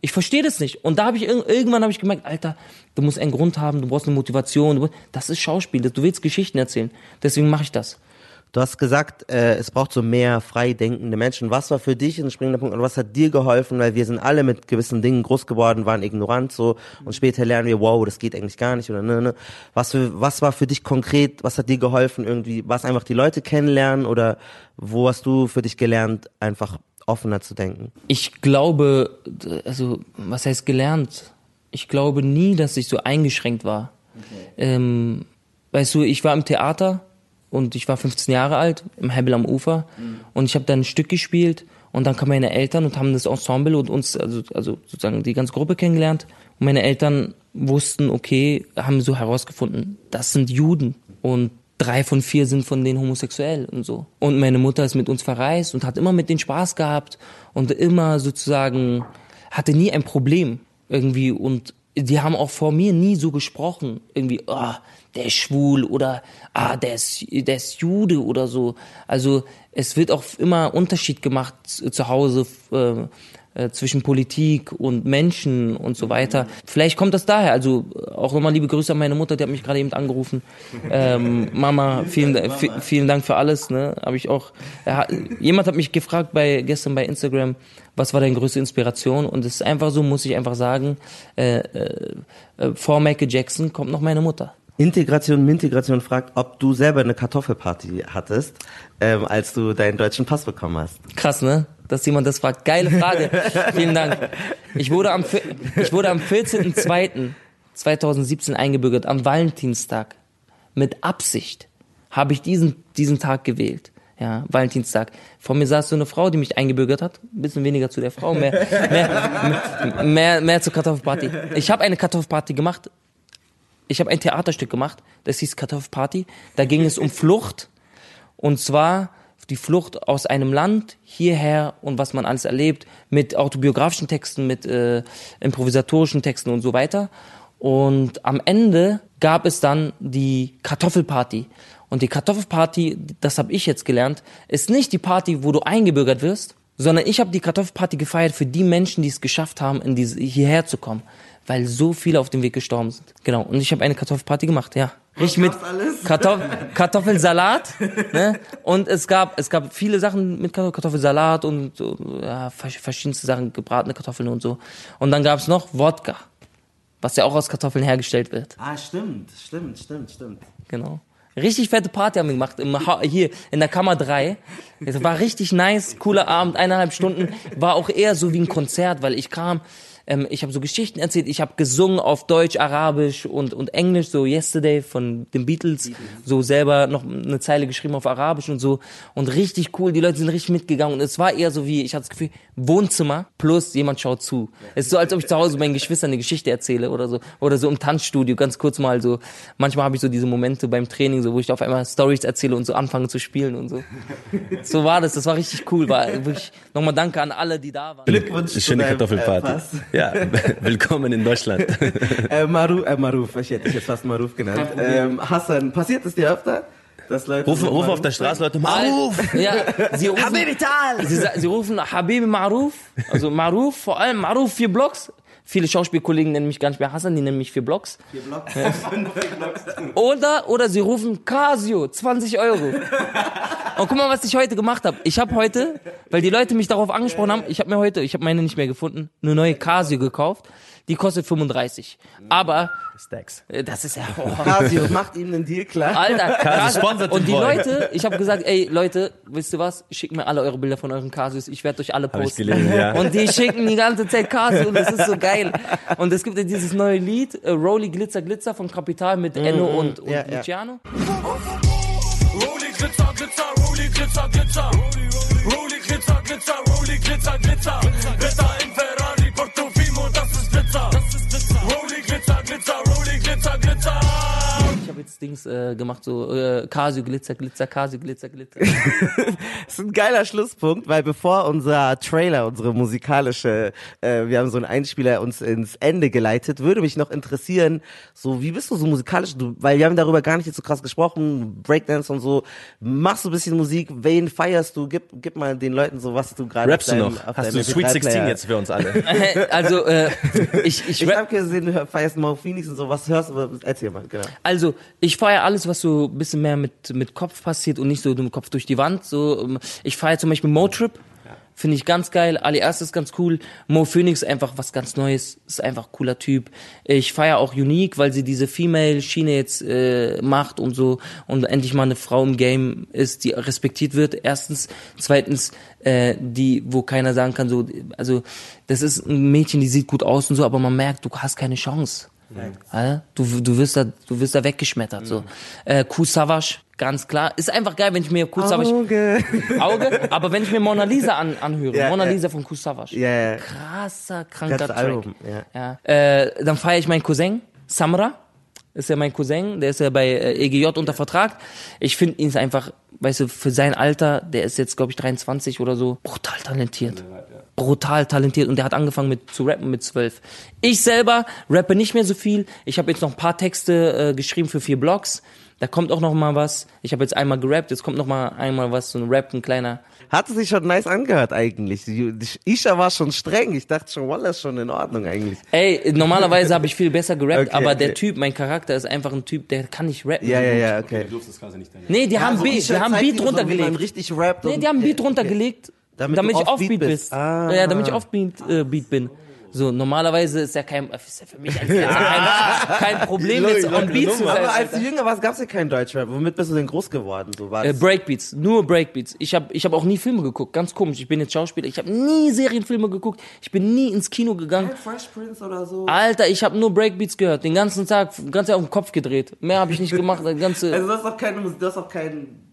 Ich verstehe das nicht. Und da habe ich irgendwann habe ich gemerkt, Alter, du musst einen Grund haben, du brauchst eine Motivation. Das ist Schauspiel. Du willst Geschichten erzählen. Deswegen mache ich das. Du hast gesagt, äh, es braucht so mehr frei denkende Menschen. Was war für dich ein springender Punkt und was hat dir geholfen? Weil wir sind alle mit gewissen Dingen groß geworden, waren ignorant so und später lernen wir, wow, das geht eigentlich gar nicht oder ne, ne. Was, für, was war für dich konkret? Was hat dir geholfen? Irgendwie, was einfach die Leute kennenlernen oder wo hast du für dich gelernt, einfach offener zu denken? Ich glaube, also was heißt gelernt? Ich glaube nie, dass ich so eingeschränkt war. Okay. Ähm, weißt du, ich war im Theater und ich war 15 Jahre alt im Hebel am Ufer. Mhm. und ich habe dann ein Stück gespielt. Und dann kamen meine Eltern und haben das Ensemble und uns also also sozusagen die ganze Gruppe kennengelernt. Und meine Eltern wussten okay haben so herausgefunden das sind Juden. Und drei von vier sind von denen homosexuell und so. Und meine Mutter ist mit uns verreist und hat immer mit denen Spaß gehabt und immer sozusagen hatte nie ein Problem irgendwie. Und die haben auch vor mir nie so gesprochen irgendwie oh, der ist schwul oder ah, der ist, der ist Jude oder so. Also es wird auch immer Unterschied gemacht zu Hause äh, äh, zwischen Politik und Menschen und so weiter. Vielleicht kommt das daher. Also auch nochmal liebe Grüße an meine Mutter, die hat mich gerade eben angerufen. Ähm, Mama, vielen, vielen Dank für alles. Ne, habe ich auch. Hat, jemand hat mich gefragt bei gestern bei Instagram, was war deine größte Inspiration? Und es ist einfach so, muss ich einfach sagen. Äh, äh, äh vor Michael Jackson kommt noch meine Mutter. Integration, Mintegration fragt, ob du selber eine Kartoffelparty hattest, ähm, als du deinen deutschen Pass bekommen hast. Krass, ne? Dass jemand das fragt. Geile Frage. Vielen Dank. Ich wurde am, ich wurde am 14.02.2017 eingebürgert, am Valentinstag. Mit Absicht habe ich diesen, diesen Tag gewählt. Ja, Valentinstag. Vor mir saß so eine Frau, die mich eingebürgert hat. Ein bisschen weniger zu der Frau, mehr, mehr, mehr, mehr zur Kartoffelparty. Ich habe eine Kartoffelparty gemacht ich habe ein Theaterstück gemacht, das hieß Kartoffelparty. Da ging es um Flucht. Und zwar die Flucht aus einem Land hierher und was man alles erlebt, mit autobiografischen Texten, mit äh, improvisatorischen Texten und so weiter. Und am Ende gab es dann die Kartoffelparty. Und die Kartoffelparty, das habe ich jetzt gelernt, ist nicht die Party, wo du eingebürgert wirst, sondern ich habe die Kartoffelparty gefeiert für die Menschen, die es geschafft haben, in diese, hierher zu kommen weil so viele auf dem Weg gestorben sind. Genau. Und ich habe eine Kartoffelparty gemacht, ja. Richtig mit Kartoff Kartoffelsalat. ne? Und es gab, es gab viele Sachen mit Kartoffelsalat und ja, verschiedenste Sachen, gebratene Kartoffeln und so. Und dann gab es noch Wodka, was ja auch aus Kartoffeln hergestellt wird. Ah, stimmt, stimmt, stimmt, stimmt. Genau. Richtig fette Party haben wir gemacht, im hier in der Kammer 3. Es war richtig nice, cooler Abend, eineinhalb Stunden. War auch eher so wie ein Konzert, weil ich kam, ähm, ich habe so Geschichten erzählt, ich habe gesungen auf Deutsch, Arabisch und, und Englisch, so Yesterday von den Beatles, Beatles, so selber noch eine Zeile geschrieben auf Arabisch und so. Und richtig cool, die Leute sind richtig mitgegangen. Und es war eher so wie, ich hatte das Gefühl, Wohnzimmer plus jemand schaut zu. Es ist so, als ob ich zu Hause meinen Geschwistern eine Geschichte erzähle oder so. Oder so im Tanzstudio, ganz kurz mal so. Manchmal habe ich so diese Momente beim Training, so wo ich auf einmal Stories erzähle und so anfange zu spielen und so. So war das, das war richtig cool. War wirklich nochmal danke an alle, die da waren. Glückwunsch. Schöne Kartoffelparty. Äh, ja, willkommen in Deutschland. äh, Maruf, äh, Maruf, ich hätte dich jetzt fast Maruf genannt. Ähm, Hassan, passiert es dir öfter? Dass Leute rufen, rufen auf der Straße Leute Maruf. Ja, sie rufen, Habibi Tal. Sie, sie rufen Habibi Maruf, also Maruf, vor allem Maruf vier Blocks. Viele Schauspielkollegen nennen mich gar nicht mehr Hassan, die nennen mich vier Blocks. Vier Blocks. Ja. oder, oder sie rufen Casio, 20 Euro. Und guck mal, was ich heute gemacht habe. Ich habe heute, weil die Leute mich darauf angesprochen haben, ich habe mir heute, ich habe meine nicht mehr gefunden, eine neue Casio gekauft. Die kostet 35. Aber Stacks. Äh, das ist ja. Oh. Casio macht ihm einen Deal klar. Alter, Casio sponsert Und die Leute, ich habe gesagt, ey Leute, wisst ihr was? Schickt mir alle eure Bilder von euren Casios. Ich werde euch alle posten. Gelesen, ja. Und die schicken die ganze Zeit Casio und das ist so geil. Und es gibt ja dieses neue Lied, uh, Rolly Glitzer Glitzer von Kapital mit mm, Enno und, und ja, Luciano. Rolly Glitzer Glitzer, Rolly Glitzer Glitzer. Rolly Glitzer Glitzer, Rolly Glitzer Glitzer. Glitzer habe jetzt Dings äh, gemacht, so äh, Casio, Glitzer, Glitzer, Casio, Glitzer, Glitzer. Das ist ein geiler Schlusspunkt, weil bevor unser Trailer, unsere musikalische, äh, wir haben so einen Einspieler uns ins Ende geleitet, würde mich noch interessieren, so wie bist du so musikalisch, du, weil wir haben darüber gar nicht jetzt so krass gesprochen, Breakdance und so, machst du ein bisschen Musik, wen feierst du, gib, gib mal den Leuten so, was du gerade Rappst du noch? Hast du Sweet 16 jetzt für uns alle? also äh, ich ich, Ich rap, hab gesehen, du feierst Mo Phoenix und so, was hörst du, erzähl mal, genau. Also, ich feiere alles, was so ein bisschen mehr mit, mit Kopf passiert und nicht so mit dem Kopf durch die Wand. So, ähm, ich feiere zum Beispiel Motrip. Finde ich ganz geil. Ali Erst ist ganz cool. Mo Phoenix einfach was ganz Neues. Ist einfach ein cooler Typ. Ich feiere auch Unique, weil sie diese Female-Schiene jetzt äh, macht und so und endlich mal eine Frau im Game ist, die respektiert wird. Erstens. Zweitens, äh, die, wo keiner sagen kann, so, also das ist ein Mädchen, die sieht gut aus und so, aber man merkt, du hast keine Chance. Ja, Du, du wirst da, du wirst da weggeschmettert, so. Äh, Ku Savage, ganz klar. Ist einfach geil, wenn ich mir Ku Savage, Auge. Auge, aber wenn ich mir Mona Lisa an, anhöre, Ja, Mona ja. Lisa von Ku Savage. Ja. Krasser, kranker Track. Album, ja. Ja. Äh, dann feiere ich meinen Cousin, Samra. Ist ja mein Cousin, der ist ja bei äh, EGJ unter Vertrag. Ich finde ihn einfach, weißt du, für sein Alter, der ist jetzt, glaube ich, 23 oder so, brutal talentiert. Brutal talentiert und der hat angefangen mit zu rappen mit zwölf. Ich selber rappe nicht mehr so viel. Ich habe jetzt noch ein paar Texte äh, geschrieben für vier Blogs. Da kommt auch noch mal was. Ich habe jetzt einmal gerappt, jetzt kommt noch mal einmal was, so ein Rap, ein kleiner. Hat es sich schon nice angehört eigentlich. Die- die- Isha war schon streng. Ich dachte schon, Wallah ist schon in Ordnung eigentlich. Ey, normalerweise habe ich viel besser gerappt, Okay, aber der okay. Typ, mein Charakter ist einfach ein Typ, der kann nicht rappen. Ja, ja, ja, okay. Nee, die haben so Beat, Isha die haben zeigt Beat so, wie man runtergelegt. richtig rappt. Nee, die haben Beat runtergelegt, Damit damit, du ich auf auf Beat Beat bist. bist. Ah. Ja, damit ich auf Beat, äh, Beat bin. So, normalerweise ist ja kein, ist ja für mich als Tänzer kein, kein Problem jetzt on Beat zu sein. Aber als du jünger warst, gab's ja keinen Deutschrap. Womit bist du denn groß geworden? So war Äh. Breakbeats, nur Breakbeats. Ich habe ich hab auch nie Filme geguckt, ganz komisch. Ich bin jetzt Schauspieler, ich habe nie Serienfilme geguckt, ich bin nie ins Kino gegangen. Fresh Prince oder so. Alter, ich habe nur Breakbeats gehört, den ganzen Tag, ganz auf den Kopf gedreht. Mehr habe ich nicht gemacht, das ganze. Also du hast auch keine Musik, du hast auch keinen.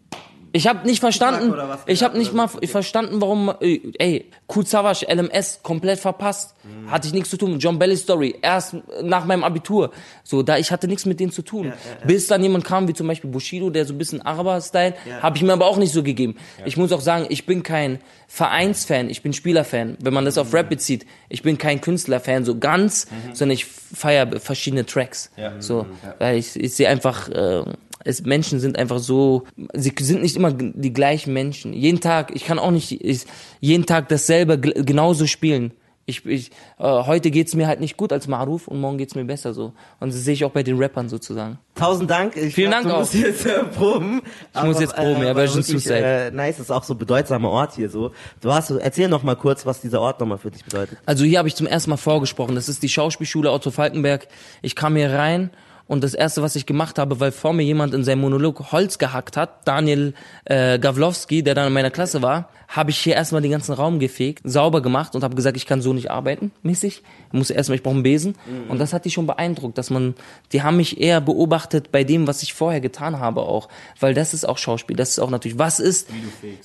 Ich habe nicht verstanden, ich habe nicht mal verstanden, warum, äh, ey, Savas, LMS, komplett verpasst. Mhm. Hatte ich nichts zu tun. John Belly Story, erst nach meinem Abitur. So, da ich hatte nichts mit denen zu tun. Bis dann jemand kam, wie zum Beispiel Bushido, der so ein bisschen Araber-Style, habe ich mir aber auch nicht so gegeben. Ich muss auch sagen, ich bin kein Vereinsfan, ich bin Spielerfan. Wenn man das auf Rap bezieht, ich bin kein Künstlerfan so ganz, sondern ich feiere verschiedene Tracks. So, weil ich, ich sehe einfach, äh, es, Menschen sind einfach so, sie sind nicht immer die gleichen Menschen. Jeden Tag, ich kann auch nicht ich, jeden Tag dasselbe genauso spielen. Ich, ich, äh, heute geht's mir halt nicht gut als Maruf und morgen geht's mir besser so. Und das sehe ich auch bei den Rappern sozusagen. Tausend Dank. Ich Vielen glaub, Dank auch. musst jetzt äh, proben. Ich muss jetzt proben, ja, weil wirklich, zu safe. äh, nice, ist auch so ein bedeutsamer Ort hier so. Du hast, erzähl noch mal kurz, was dieser Ort nochmal für dich bedeutet. Also hier habe ich zum ersten Mal vorgesprochen. Das ist die Schauspielschule Otto Falkenberg. Ich kam hier rein und das erste, was ich gemacht habe, weil vor mir jemand in seinem Monolog Holz gehackt hat, Daniel äh, Gawlowski, der dann in meiner Klasse war, habe ich hier erstmal den ganzen Raum gefegt, sauber gemacht und habe gesagt, ich kann so nicht arbeiten, mäßig. Ich muss erstmal, ich brauche einen Besen. Und das hat die schon beeindruckt, dass man, die haben mich eher beobachtet bei dem, was ich vorher getan habe auch, weil das ist auch Schauspiel, das ist auch natürlich, was ist,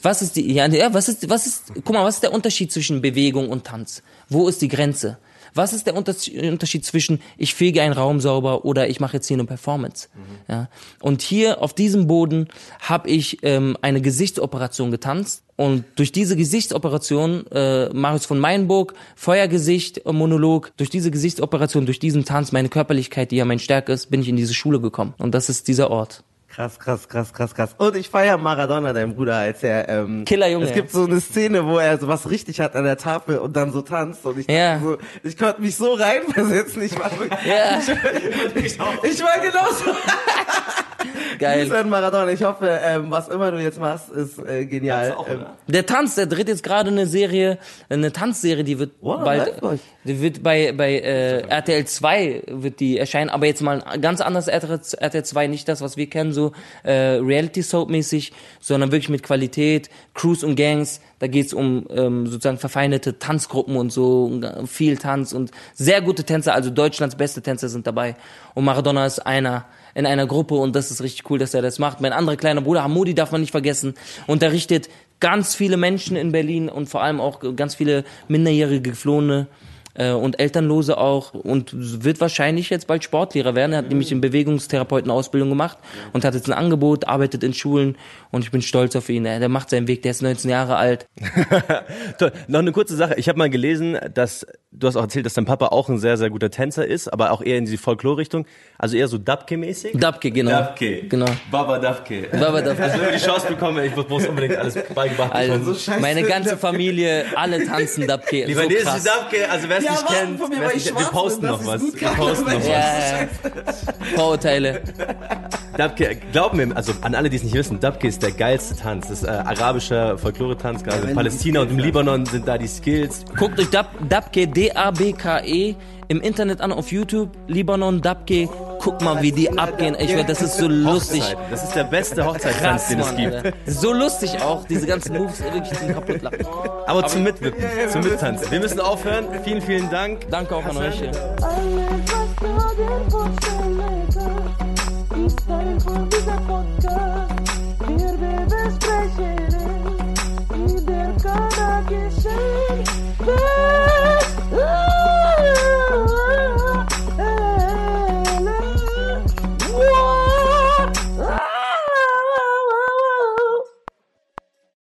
was ist die, ja, was ist, was ist, guck mal, was ist der Unterschied zwischen Bewegung und Tanz? Wo ist die Grenze? Was ist der Unterschied zwischen ich fege einen Raum sauber oder ich mache jetzt hier eine Performance? Ja. Und hier auf diesem Boden habe ich ähm, eine Gesichtsoperation getanzt und durch diese Gesichtsoperation, äh, Marius von Meinburg, Feuergesicht, äh, Monolog, durch diese Gesichtsoperation, durch diesen Tanz, meine Körperlichkeit, die ja mein Stärke ist, bin ich in diese Schule gekommen. Und das ist dieser Ort. Krass, krass, krass, krass, krass. Und ich feiere Maradona, dein Bruder, als er ähm, Killerjunge. Es gibt so eine Szene, wo er so was richtig hat an der Tafel und dann so tanzt und ich dachte Ja. so, ich konnte mich so reinversetzen. Ich war, Ja. ich, ich war genauso. Geil. Grüße an Maradona. Ich hoffe, ähm, was immer du jetzt machst, ist äh, genial. Ähm, Der Tanz, der dreht jetzt gerade eine Serie, eine Tanzserie, die wird Wow, bald, die wird bei bei äh, RTL 2 wird die erscheinen, aber jetzt mal ein ganz anderes RTL, RTL 2, nicht das, was wir kennen, so äh, Reality Soap mäßig, sondern wirklich mit Qualität, Crews und Gangs. Da geht's um ähm, sozusagen verfeindete Tanzgruppen und so, und viel Tanz und sehr gute Tänzer, also Deutschlands beste Tänzer sind dabei. Und Maradona ist einer in einer Gruppe und das ist richtig cool, dass er das macht. Mein anderer kleiner Bruder Hamudi darf man nicht vergessen, unterrichtet ganz viele Menschen in Berlin und vor allem auch ganz viele minderjährige Geflohene äh, und Elternlose auch und wird wahrscheinlich jetzt bald Sportlehrer werden. Er hat nämlich eine Bewegungstherapeutenausbildung gemacht und hat jetzt ein Angebot, arbeitet in Schulen und ich bin stolz auf ihn. Der macht seinen Weg, der ist 19 Jahre alt. Toll. Noch eine kurze Sache. Ich habe mal gelesen, dass du hast auch erzählt, dass dein Papa auch ein sehr, sehr guter Tänzer ist, aber auch eher in die Folklore-Richtung. Also eher so Dabke-mäßig. Dabke, genau. Dabke. Genau. Baba Dabke. Baba Dabke. Also wenn wir die Chance bekommen, ich muss unbedingt alles beigebracht. Also, meine ganze Familie, alle tanzen Dabke. Lieber so Nils, krass. die Dabke, also wer es Ja, nicht kennt, von mir, wer's nicht, ich wir posten noch was. Wir posten noch was. Ja, ja, ja. Vorurteile. Dabke, glaub mir, also an alle, die es nicht wissen, Dabke ist der geilste Tanz. Das ist äh, arabischer Folklore-Tanz, gerade in Palästina und im Libanon sind da die Skills. Guckt euch Dab, Dabke, D-A-B-K-E im Internet an auf YouTube, Libanon Dabke. Guck mal, wie die abgehen. Ich werde, das ist so lustig. Hochzeit. Das ist der beste Hochzeitstanz, den es gibt. So lustig auch, diese ganzen Moves wirklich zum kaputt lachen. Aber, Aber zum Mitwippen, ja, ja, zum Mittanzen. Wir müssen aufhören. Vielen, vielen Dank. Danke auch an euch. Hier.